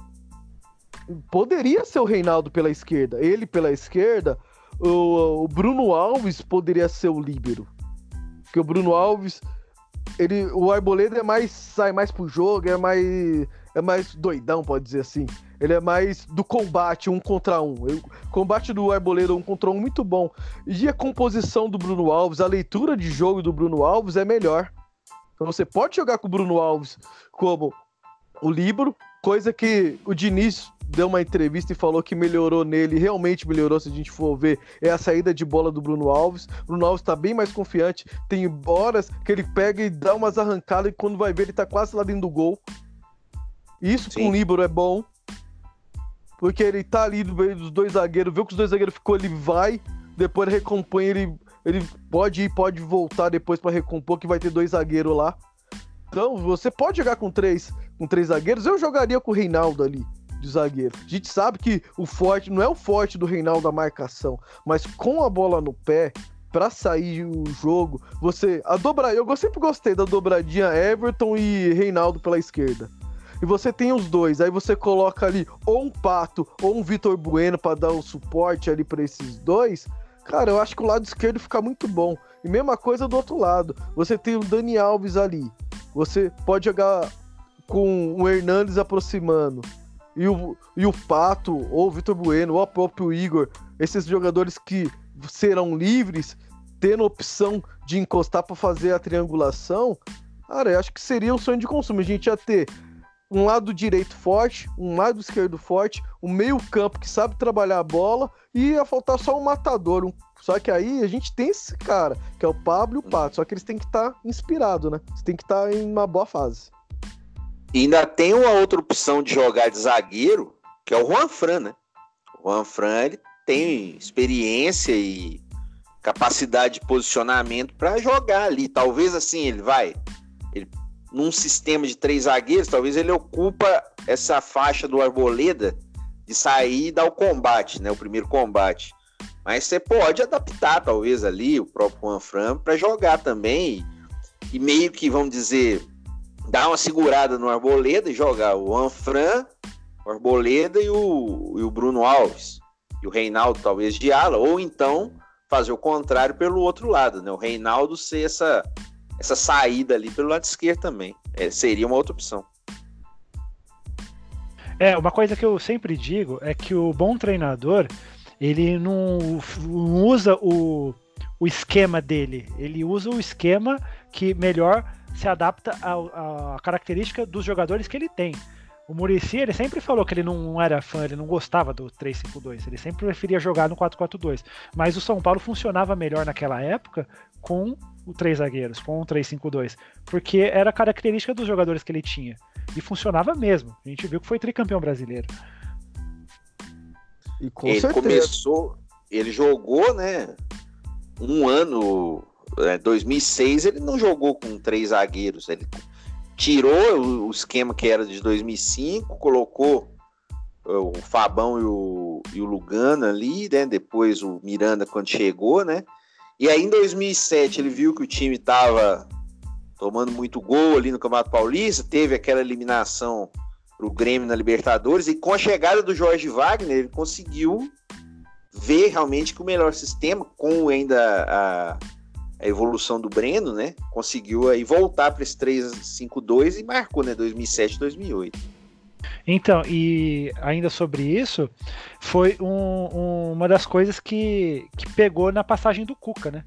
poderia ser o Reinaldo pela esquerda. Ele pela esquerda, o, o Bruno Alves poderia ser o líbero. Porque o Bruno Alves, ele, o Arboleda é mais sai mais pro jogo, é mais é mais doidão, pode dizer assim. Ele é mais do combate um contra um. O combate do Arboleda um contra um muito bom. E a composição do Bruno Alves, a leitura de jogo do Bruno Alves é melhor. Então você pode jogar com o Bruno Alves como o Libro, coisa que o Diniz deu uma entrevista e falou que melhorou nele, realmente melhorou se a gente for ver, é a saída de bola do Bruno Alves. O Bruno Alves tá bem mais confiante, tem horas que ele pega e dá umas arrancadas e quando vai ver ele tá quase lá dentro do gol. Isso com o Libro é bom. Porque ele tá ali meio dos dois zagueiros, viu que os dois zagueiros ficou, ele vai, depois ele recompõe, ele, ele pode ir, pode voltar depois pra recompor, que vai ter dois zagueiros lá. Então, você pode jogar com três, com três zagueiros. Eu jogaria com o Reinaldo ali, de zagueiro. A gente sabe que o forte, não é o forte do Reinaldo a marcação, mas com a bola no pé, pra sair o jogo, você. A dobra, eu sempre gostei da dobradinha Everton e Reinaldo pela esquerda. E você tem os dois, aí você coloca ali ou um Pato ou um Vitor Bueno pra dar o suporte ali pra esses dois. Cara, eu acho que o lado esquerdo fica muito bom. E mesma coisa do outro lado. Você tem o Dani Alves ali. Você pode jogar com o Hernandes aproximando. E o, e o Pato, ou o Vitor Bueno, ou o próprio Igor. Esses jogadores que serão livres, tendo opção de encostar para fazer a triangulação. Cara, eu acho que seria um sonho de consumo. A gente ia ter um lado direito forte, um lado esquerdo forte, um meio campo que sabe trabalhar a bola e ia faltar só um matador. Um... Só que aí a gente tem esse cara, que é o Pablo e o Pato, só que eles têm que estar inspirados, né? Eles têm que estar em uma boa fase. E ainda tem uma outra opção de jogar de zagueiro, que é o Juan Fran, né? O Juan Fran ele tem experiência e capacidade de posicionamento para jogar ali. Talvez assim ele vai, ele num sistema de três zagueiros, talvez ele ocupa essa faixa do Arboleda de sair e dar o combate, né? O primeiro combate. Mas você pode adaptar, talvez, ali o próprio Juan para jogar também. E, e, meio que, vamos dizer, dar uma segurada no Arboleda e jogar o Juan o Arboleda e o, e o Bruno Alves. E o Reinaldo, talvez, de ala. Ou então fazer o contrário pelo outro lado, né? O Reinaldo ser essa essa saída ali pelo lado esquerdo também. É, seria uma outra opção. É, uma coisa que eu sempre digo é que o bom treinador, ele não, não usa o, o esquema dele, ele usa o esquema que melhor se adapta à, característica dos jogadores que ele tem. O Murici, ele sempre falou que ele não era fã, ele não gostava do 3-5-2, ele sempre preferia jogar no 4-4-2. Mas o São Paulo funcionava melhor naquela época com o três zagueiros, com o 3-5-2, porque era a característica dos jogadores que ele tinha. E funcionava mesmo. A gente viu que foi tricampeão brasileiro. E com ele certeza. começou, ele jogou, né? Um ano, é, 2006, ele não jogou com três zagueiros, ele tirou o, o esquema que era de 2005, colocou o Fabão e o, e o Lugano ali, né? Depois o Miranda quando chegou, né? E aí em 2007 ele viu que o time estava tomando muito gol ali no Campeonato Paulista, teve aquela eliminação pro Grêmio na Libertadores e com a chegada do Jorge Wagner ele conseguiu ver realmente que o melhor sistema com ainda a, a evolução do Breno, né, conseguiu aí voltar para esse 3-5-2 e marcou, né, 2007, 2008. Então, e ainda sobre isso, foi um, um, uma das coisas que, que pegou na passagem do Cuca, né?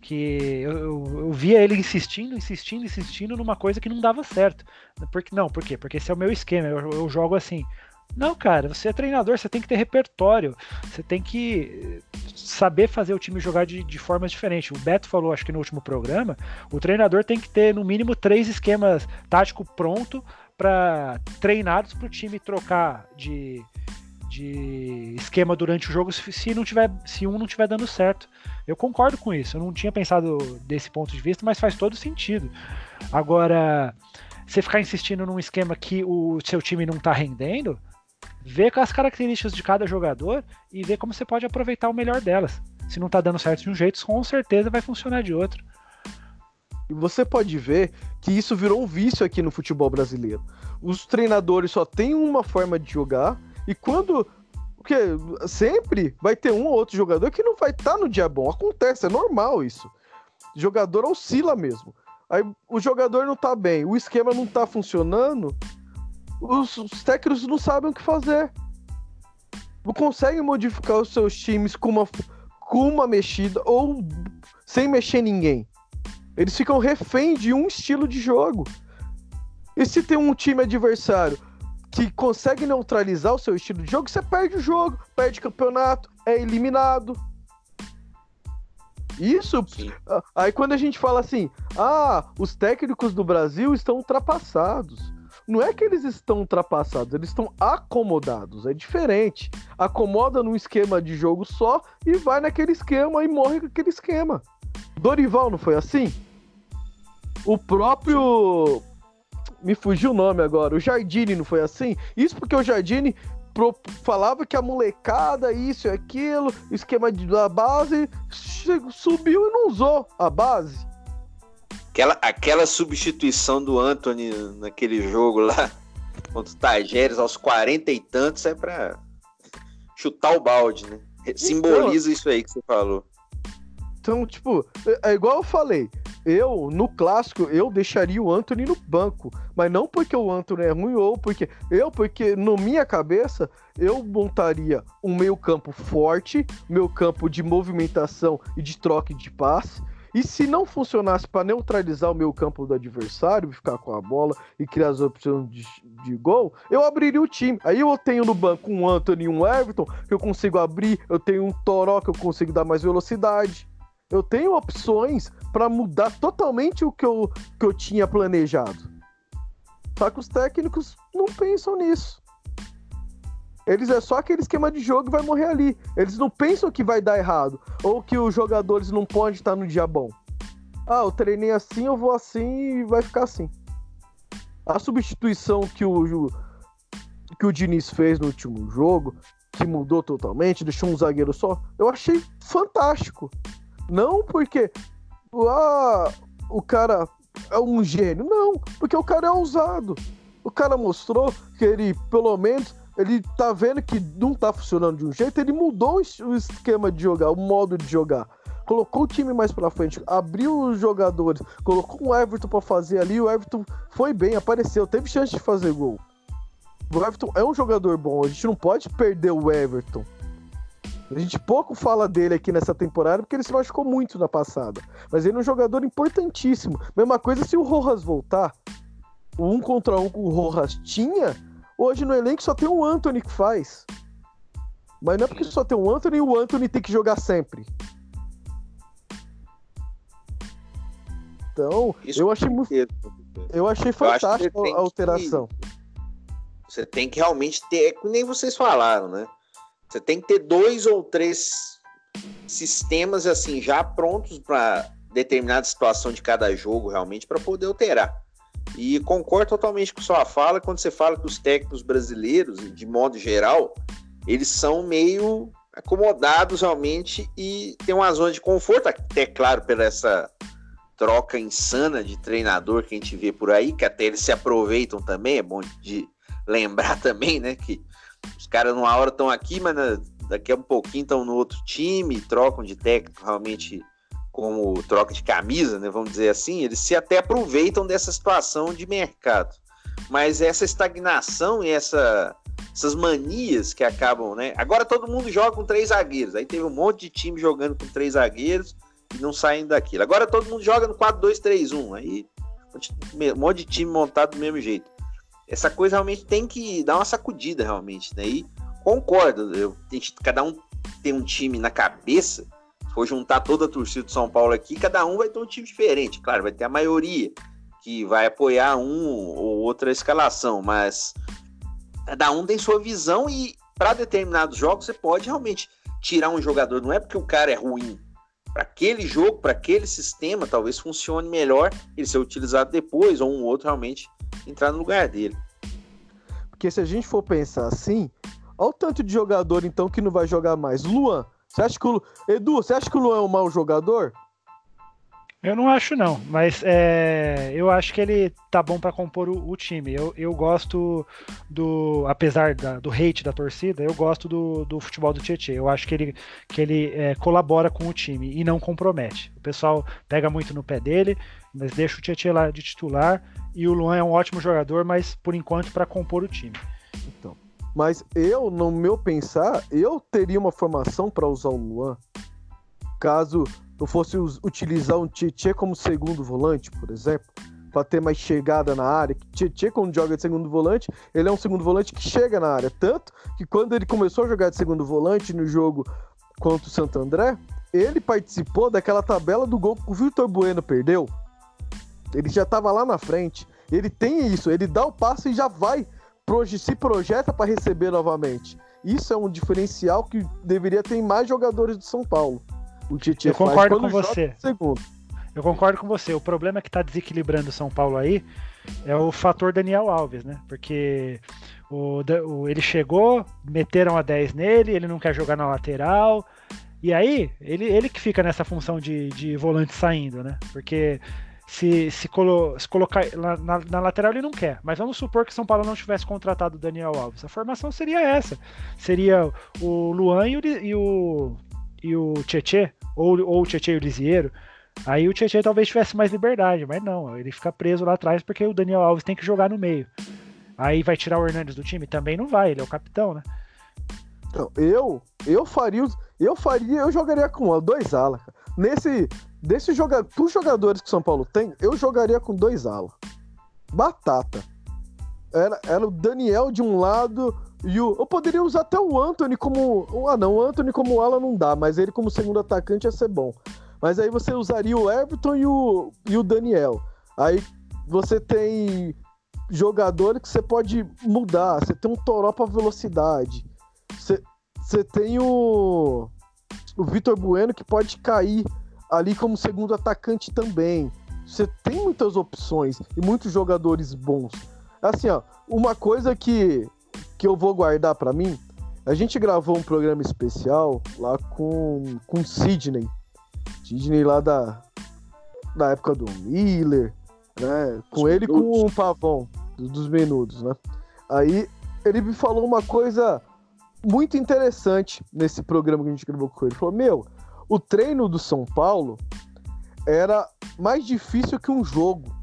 Que eu, eu, eu, via ele insistindo, insistindo, insistindo numa coisa que não dava certo. Porque, não, por quê? Porque esse é o meu esquema, eu, eu jogo assim. Não, cara, você é treinador, você tem que ter repertório, você tem que saber fazer o time jogar de, de formas diferentes. O Beto falou, acho que no último programa, o treinador tem que ter no mínimo três esquemas tático pronto para treinados para o time trocar de, de esquema durante o jogo se, não tiver, se um não estiver dando certo. Eu concordo com isso. Eu não tinha pensado desse ponto de vista, mas faz todo sentido. Agora, você ficar insistindo num esquema que o seu time não está rendendo, com as características de cada jogador e vê como você pode aproveitar o melhor delas. Se não está dando certo de um jeito, com certeza vai funcionar de outro. E você pode ver que isso virou um vício aqui no futebol brasileiro. Os treinadores só têm uma forma de jogar e quando porque sempre vai ter um ou outro jogador que não vai estar tá no dia bom. Acontece, é normal isso. O jogador oscila mesmo. Aí o jogador não tá bem, o esquema não tá funcionando, os, os técnicos não sabem o que fazer. Não conseguem modificar os seus times com uma, com uma mexida ou sem mexer ninguém. Eles ficam refém de um estilo de jogo. E se tem um time adversário que consegue neutralizar o seu estilo de jogo, você perde o jogo, perde campeonato, é eliminado. Isso. Sim. Aí quando a gente fala assim, ah, os técnicos do Brasil estão ultrapassados. Não é que eles estão ultrapassados, eles estão acomodados. É diferente. Acomoda num esquema de jogo só e vai naquele esquema e morre com aquele esquema. Dorival não foi assim? O próprio me fugiu o nome agora. O Jardine não foi assim? Isso porque o Jardine falava que a molecada, isso e aquilo, esquema de, da base, subiu e não usou a base. Aquela, aquela substituição do Anthony naquele jogo lá <laughs> contra o Tajeres aos 40 e tantos é pra chutar o balde, né? Simboliza então, isso aí que você falou. Então, tipo, é, é igual eu falei eu, no clássico, eu deixaria o Anthony no banco. Mas não porque o Anthony é ruim ou porque. Eu, porque no minha cabeça, eu montaria um meio-campo forte, meio campo de movimentação e de troca de passe. E se não funcionasse para neutralizar o meio campo do adversário, ficar com a bola e criar as opções de, de, gol, eu abriria o time. Aí eu tenho no banco um Anthony e um Everton, que eu consigo abrir, eu tenho um Toró que eu consigo dar mais velocidade. Eu tenho opções para mudar totalmente o que eu, que eu tinha planejado. Só que os técnicos não pensam nisso. Eles é só aquele esquema de jogo e vai morrer ali. Eles não pensam que vai dar errado ou que os jogadores não podem estar no dia bom. Ah, eu treinei assim, eu vou assim e vai ficar assim. A substituição que o que o Diniz fez no último jogo, que mudou totalmente, deixou um zagueiro só, eu achei fantástico. Não porque ah, o cara é um gênio. Não, porque o cara é ousado. O cara mostrou que ele, pelo menos, ele tá vendo que não tá funcionando de um jeito, ele mudou o esquema de jogar, o modo de jogar. Colocou o time mais pra frente, abriu os jogadores, colocou um Everton para fazer ali, o Everton foi bem, apareceu, teve chance de fazer gol. O Everton é um jogador bom, a gente não pode perder o Everton. A gente pouco fala dele aqui nessa temporada porque ele se machucou muito na passada. Mas ele é um jogador importantíssimo. Mesma coisa se o Rojas voltar. O um contra um que o Rojas tinha, hoje no elenco só tem o Anthony que faz. Mas não é porque só tem o Anthony e o Anthony tem que jogar sempre. Então, Isso eu achei muito. Eu achei fantástico a alteração. Que... Você tem que realmente ter, é nem vocês falaram, né? Você tem que ter dois ou três sistemas assim já prontos para determinada situação de cada jogo realmente para poder alterar. E concordo totalmente com sua fala quando você fala que os técnicos brasileiros, de modo geral, eles são meio acomodados realmente e tem uma zona de conforto, até claro, pela essa troca insana de treinador que a gente vê por aí, que até eles se aproveitam também, é bom de lembrar <laughs> também, né, que os caras numa hora estão aqui, mas daqui a um pouquinho estão no outro time, trocam de técnico realmente como troca de camisa, né? Vamos dizer assim, eles se até aproveitam dessa situação de mercado. Mas essa estagnação e essa, essas manias que acabam, né? Agora todo mundo joga com três zagueiros. Aí teve um monte de time jogando com três zagueiros e não saindo daquilo. Agora todo mundo joga no 4-2-3-1. Aí um monte de time montado do mesmo jeito essa coisa realmente tem que dar uma sacudida, realmente, né? E concordo, eu, gente, cada um tem um time na cabeça, for juntar toda a torcida do São Paulo aqui, cada um vai ter um time diferente, claro, vai ter a maioria que vai apoiar um ou outra escalação, mas cada um tem sua visão e para determinados jogos você pode realmente tirar um jogador, não é porque o cara é ruim. Para aquele jogo, para aquele sistema, talvez funcione melhor ele ser utilizado depois ou um outro realmente entrar no lugar dele. Porque se a gente for pensar assim, olha o tanto de jogador então que não vai jogar mais. Luan, você acha que o Edu, você acha que o Luan é um mau jogador? Eu não acho não, mas é, eu acho que ele tá bom para compor o, o, time. Eu, eu gosto do, apesar da, do hate da torcida, eu gosto do, do futebol do Tietchan. Eu acho que ele, que ele é, colabora com o time e não compromete. O pessoal pega muito no pé dele, mas deixa o Tietchan lá de titular e o Luan é um ótimo jogador, mas por enquanto para compor o time. Mas eu, no meu pensar, eu teria uma formação para usar o Luan caso eu fosse utilizar um Tietchan como segundo volante, por exemplo, para ter mais chegada na área. Tietchan, quando joga de segundo volante, ele é um segundo volante que chega na área. Tanto que quando ele começou a jogar de segundo volante no jogo contra o Santo André, ele participou daquela tabela do gol que o Vitor Bueno perdeu. Ele já estava lá na frente. Ele tem isso, ele dá o passo e já vai, se projeta para receber novamente. Isso é um diferencial que deveria ter mais jogadores do São Paulo o Tietchan Eu concordo com você. Segundo. Eu concordo com você. O problema que está desequilibrando o São Paulo aí é o fator Daniel Alves, né? Porque o, o, ele chegou, meteram a 10 nele, ele não quer jogar na lateral. E aí, ele, ele que fica nessa função de, de volante saindo, né? Porque se, se, colo, se colocar na, na, lateral ele não quer. Mas vamos supor que São Paulo não tivesse contratado o Daniel Alves. A formação seria essa. Seria o Luan e o, e o, e o Tietê ou, ou o Tietchan e o Lisieiro, aí o Tietchan talvez tivesse mais liberdade, mas não, ele fica preso lá atrás porque o Daniel Alves tem que jogar no meio. Aí vai tirar o Hernandes do time? Também não vai, ele é o capitão, né? Então, eu, eu faria, eu faria, eu jogaria com dois alas. Nesse, desse joga, dos jogadores que São Paulo tem, eu jogaria com dois alas. Batata. Era, era o Daniel de um lado e o, eu poderia usar até o Anthony como. Ah, não, o Anthony como ala não dá, mas ele como segundo atacante ia ser bom. Mas aí você usaria o Everton e o, e o Daniel. Aí você tem jogadores que você pode mudar. Você tem um Toró pra velocidade. Você, você tem o, o Vitor Bueno que pode cair ali como segundo atacante também. Você tem muitas opções e muitos jogadores bons. Assim, ó, uma coisa que que eu vou guardar para mim. A gente gravou um programa especial lá com com Sidney. Sidney lá da da época do Miller, né? Com Os ele e com o Pavão dos Menudos, né? Aí ele me falou uma coisa muito interessante nesse programa que a gente gravou com ele. Ele falou: "Meu, o treino do São Paulo era mais difícil que um jogo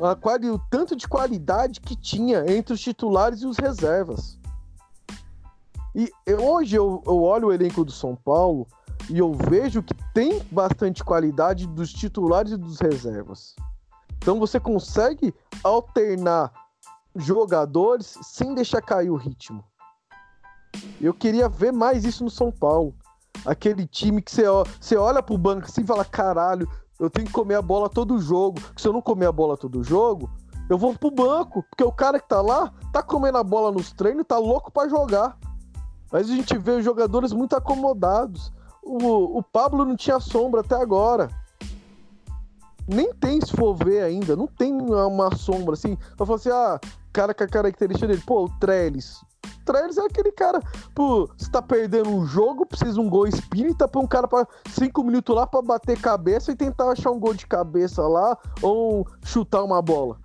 a quali, o tanto de qualidade que tinha entre os titulares e os reservas. E hoje eu, eu olho o elenco do São Paulo e eu vejo que tem bastante qualidade dos titulares e dos reservas. Então você consegue alternar jogadores sem deixar cair o ritmo. Eu queria ver mais isso no São Paulo. Aquele time que você, você olha pro banco assim e fala: caralho, eu tenho que comer a bola todo jogo. Se eu não comer a bola todo jogo, eu vou pro banco, porque o cara que tá lá tá comendo a bola nos treinos, tá louco para jogar. Mas a gente vê os jogadores muito acomodados. O, o Pablo não tinha sombra até agora. Nem tem, se for ver ainda, não tem uma sombra assim. Eu falo assim, ah, cara com a característica dele, pô, o Trellis. Trellis é aquele cara, pô, você tá perdendo um jogo, precisa um gol espírita, põe um cara para cinco minutos lá para bater cabeça e tentar achar um gol de cabeça lá ou chutar uma bola.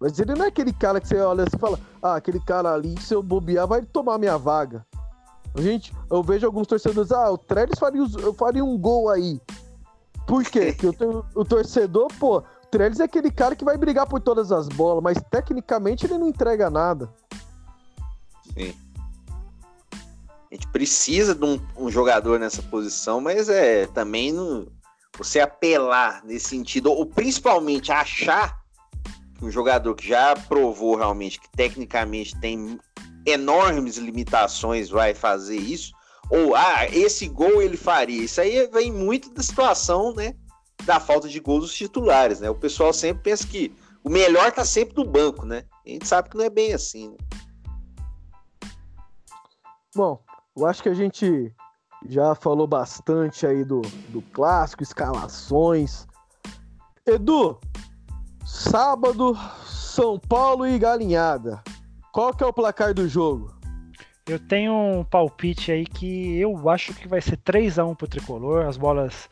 Mas ele não é aquele cara que você olha e fala, ah, aquele cara ali, se eu bobear, vai tomar minha vaga. Gente, eu vejo alguns torcedores, ah, o Trellis faria, faria um gol aí. Por quê? Porque o, o torcedor, pô, o Trellis é aquele cara que vai brigar por todas as bolas, mas tecnicamente ele não entrega nada. Sim. A gente precisa de um, um jogador nessa posição, mas é também no, você apelar nesse sentido, ou principalmente achar que um jogador que já provou realmente que tecnicamente tem enormes limitações vai fazer isso, ou ah, esse gol ele faria. Isso aí vem muito da situação, né? Da falta de gols dos titulares, né? O pessoal sempre pensa que o melhor tá sempre no banco, né? A gente sabe que não é bem assim, né? Bom, eu acho que a gente já falou bastante aí do, do clássico, escalações. Edu, sábado, São Paulo e Galinhada. Qual que é o placar do jogo? Eu tenho um palpite aí que eu acho que vai ser 3 a 1 pro Tricolor. As bolas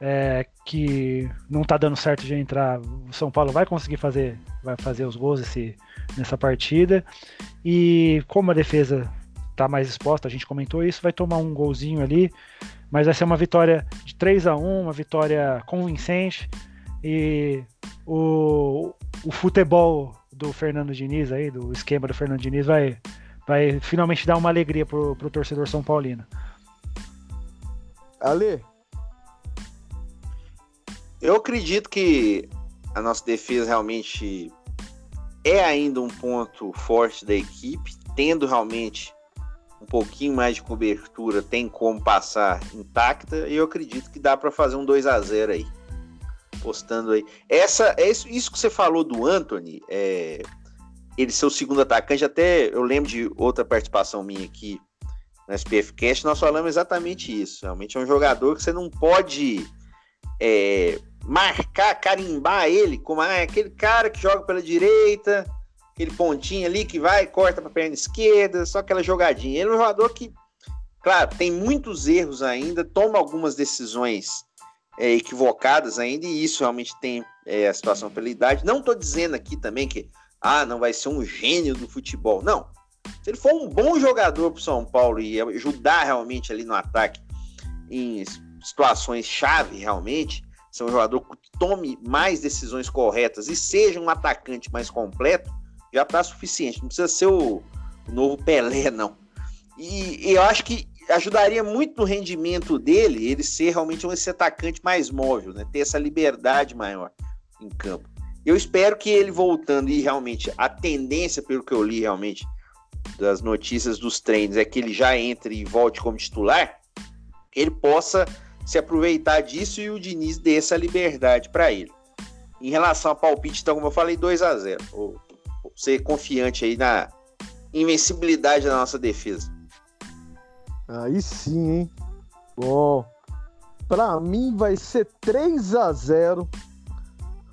é, que não tá dando certo de entrar, o São Paulo vai conseguir fazer, vai fazer os gols esse, nessa partida. E como a defesa tá mais exposta, a gente comentou isso, vai tomar um golzinho ali, mas vai ser uma vitória de 3 a 1 uma vitória convincente. E o, o futebol do Fernando Diniz aí, do esquema do Fernando Diniz, vai, vai finalmente dar uma alegria pro, pro torcedor São Paulino. Ale? Eu acredito que a nossa defesa realmente é ainda um ponto forte da equipe, tendo realmente pouquinho mais de cobertura, tem como passar intacta, e eu acredito que dá para fazer um 2 a 0 aí. Postando aí. Essa, é isso, isso que você falou do Anthony, é, ele ser o segundo atacante, até eu lembro de outra participação minha aqui no SPF Cast, nós falamos exatamente isso. Realmente é um jogador que você não pode é, marcar, carimbar ele como ah, é aquele cara que joga pela direita, aquele pontinho ali que vai, corta para a perna esquerda, só aquela jogadinha. Ele é um jogador que, claro, tem muitos erros ainda, toma algumas decisões é, equivocadas ainda, e isso realmente tem é, a situação pela idade. Não estou dizendo aqui também que ah, não vai ser um gênio do futebol. Não. Se ele for um bom jogador para São Paulo e ajudar realmente ali no ataque em situações chave realmente, ser um jogador que tome mais decisões corretas e seja um atacante mais completo, já está suficiente. Não precisa ser o, o novo Pelé, não. E, e, eu acho que ajudaria muito no rendimento dele ele ser realmente um esse atacante mais móvel, né? ter essa liberdade maior em campo. Eu espero que ele voltando e realmente a tendência, pelo que eu li realmente das notícias dos treinos, é que ele já entre e volte como titular, ele possa se aproveitar disso e o Diniz dê essa liberdade para ele. Em relação ao palpite, então, como eu falei, 2 a 0 Vou ser confiante aí na invencibilidade da nossa defesa. Aí sim, hein? Bom, para mim vai ser 3 a 0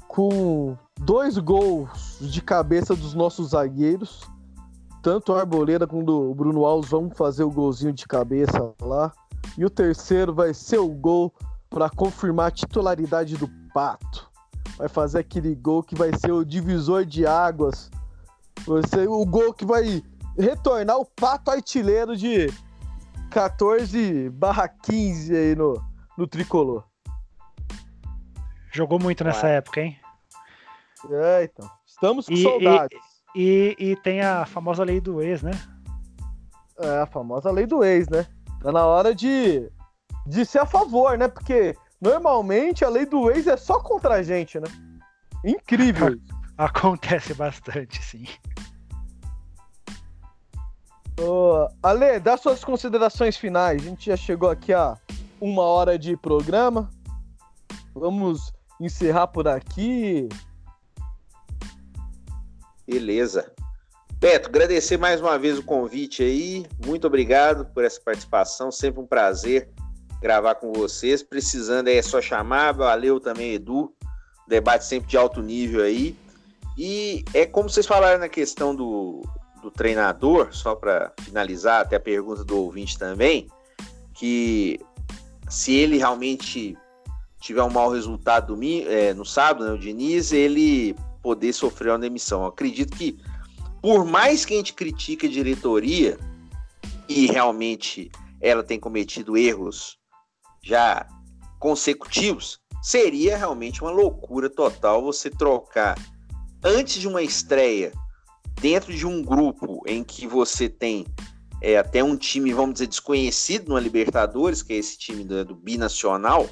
com dois gols de cabeça dos nossos zagueiros. Tanto o Arboleda quanto o Bruno Alves vão fazer o golzinho de cabeça lá. E o terceiro vai ser o gol para confirmar a titularidade do Pato. Vai fazer aquele gol que vai ser o divisor de águas. Ser o gol que vai retornar o Pato artilheiro de 14 barra 15 aí no, no tricolor. Jogou muito nessa época, hein? É, então. Estamos com e, saudades. E, e, e, tem a famosa lei do ex, né? É, a famosa lei do ex, né? Tá na hora de, de ser a favor, né? Porque normalmente a lei do ex é só contra a gente, né? Incrível. <laughs> <laughs> Acontece bastante, sim. Uh, Ale, dá suas considerações finais. A gente já chegou aqui a uma hora de programa. Vamos encerrar por aqui. Beleza. Beto, agradecer mais uma vez o convite aí. Muito obrigado por essa participação. Sempre um prazer gravar com vocês. Precisando é só chamar. Valeu também, Edu. Debate sempre de alto nível aí. E é como vocês falaram na questão do, do treinador, só para finalizar, até a pergunta do ouvinte também, que se ele realmente tiver um mau resultado domingo, é, no sábado, né, o Diniz, ele poder sofrer uma demissão. Eu acredito que, por mais que a gente critique a diretoria, e realmente ela tem cometido erros já consecutivos, seria realmente uma loucura total você trocar antes de uma estreia dentro de um grupo em que você tem é, até um time, vamos dizer, desconhecido no Libertadores, que é esse time do, do binacional,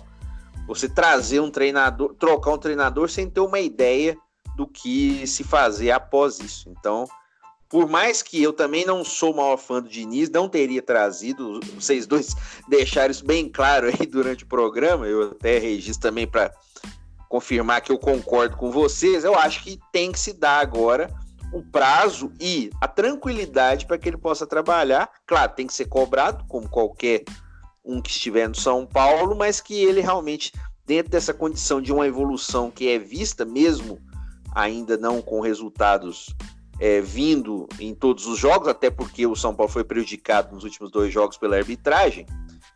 você trazer um treinador, trocar um treinador sem ter uma ideia do que se fazer após isso. Então, por mais que eu também não sou maior fã do Diniz, não teria trazido, vocês dois <laughs> deixaram isso bem claro aí durante o programa, eu até registro também para confirmar que eu concordo com vocês, eu acho que tem que se dar agora o prazo e a tranquilidade para que ele possa trabalhar. Claro, tem que ser cobrado, como qualquer um que estiver no São Paulo, mas que ele realmente, dentro dessa condição de uma evolução que é vista, mesmo ainda não com resultados é, vindo em todos os jogos, até porque o São Paulo foi prejudicado nos últimos dois jogos pela arbitragem,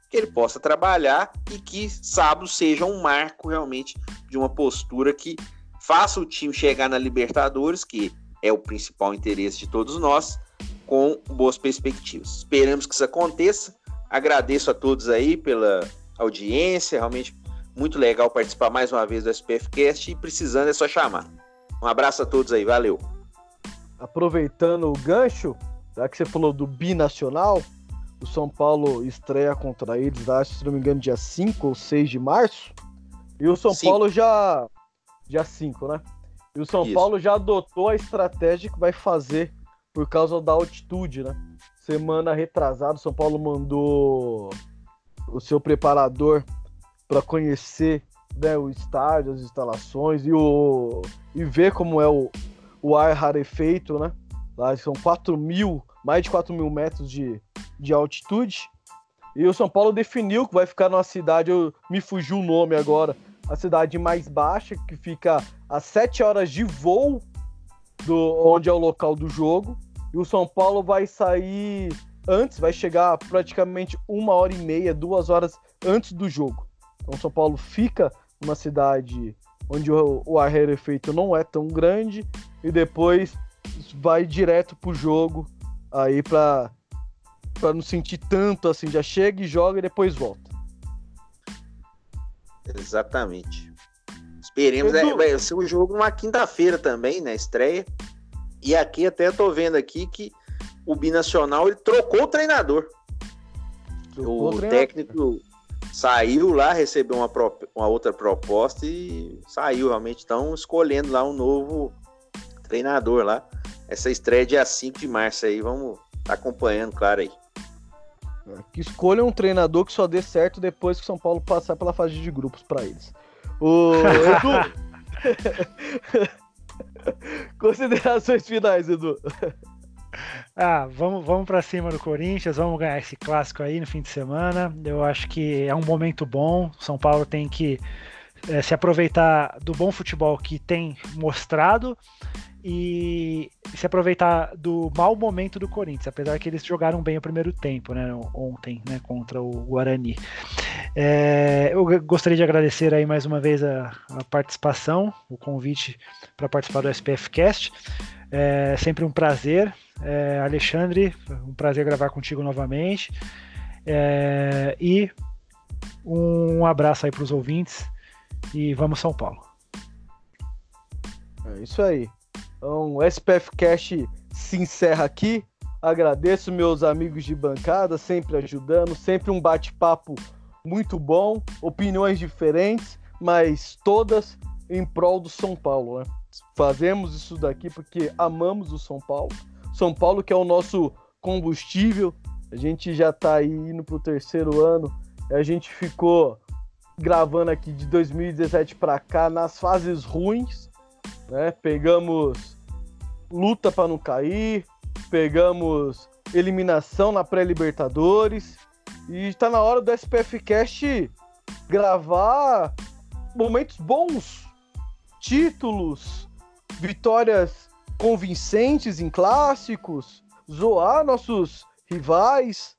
que ele possa trabalhar e que sábado seja um marco realmente de uma postura que faça o time chegar na Libertadores, que é o principal interesse de todos nós, com boas perspectivas. Esperamos que isso aconteça. Agradeço a todos aí pela audiência, realmente muito legal participar mais uma vez do SPFcast e precisando é só chamar. Um abraço a todos aí, valeu. Aproveitando o gancho, já que você falou do binacional, o São Paulo estreia contra eles, acho, se não me engano, dia 5 ou 6 de março. E o São Cinco. Paulo já. Dia 5, né? E o São Isso. Paulo já adotou a estratégia que vai fazer por causa da altitude, né? Semana retrasada, o São Paulo mandou o seu preparador para conhecer né, o estádio, as instalações e, o, e ver como é o, o ar rarefeito, né? Lá são 4 mil, mais de 4 mil metros de, de altitude. E o São Paulo definiu que vai ficar numa cidade, eu, me fugiu o nome agora, a cidade mais baixa, que fica a 7 horas de voo do onde é o local do jogo. E o São Paulo vai sair antes, vai chegar praticamente uma hora e meia, duas horas antes do jogo. Então o São Paulo fica numa cidade onde o, o não é tão grande e depois vai direto pro jogo aí para para não sentir tanto assim, já chega e joga e depois volta. Exatamente. Esperemos, é, vai ser o jogo numa quinta-feira também, né, estreia. E aqui até tô vendo aqui que o Binacional ele trocou o treinador. Trocou o, o treinador. técnico saiu lá, recebeu uma, uma outra proposta e saiu realmente. Estão escolhendo lá um novo treinador lá. Essa estreia é dia 5 de março aí, vamos tá acompanhando, claro aí. Que escolha um treinador que só dê certo depois que o São Paulo passar pela fase de grupos para eles. O Edu. <laughs> Considerações finais, Edu. Ah, vamos, vamos para cima do Corinthians, vamos ganhar esse clássico aí no fim de semana. Eu acho que é um momento bom. São Paulo tem que é, se aproveitar do bom futebol que tem mostrado e se aproveitar do mau momento do Corinthians, apesar que eles jogaram bem o primeiro tempo, né, ontem, né, contra o Guarani. É, eu gostaria de agradecer aí mais uma vez a, a participação, o convite para participar do SPF Cast. É sempre um prazer, é, Alexandre, um prazer gravar contigo novamente. É, e um abraço aí para os ouvintes e vamos São Paulo. É isso aí. Então, o SPF Cash se encerra aqui. Agradeço meus amigos de bancada, sempre ajudando, sempre um bate-papo muito bom, opiniões diferentes, mas todas em prol do São Paulo, né? Fazemos isso daqui porque amamos o São Paulo. São Paulo que é o nosso combustível. A gente já está aí indo pro terceiro ano. A gente ficou gravando aqui de 2017 para cá nas fases ruins, né? Pegamos luta para não cair, pegamos eliminação na pré-libertadores e está na hora do SPF Cast gravar momentos bons, títulos, vitórias convincentes em clássicos, zoar nossos rivais.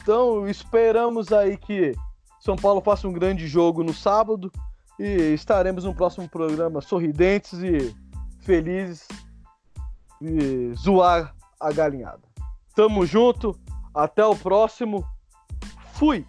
Então, esperamos aí que são Paulo faça um grande jogo no sábado e estaremos no próximo programa sorridentes e felizes e zoar a galinhada. Tamo junto, até o próximo. Fui!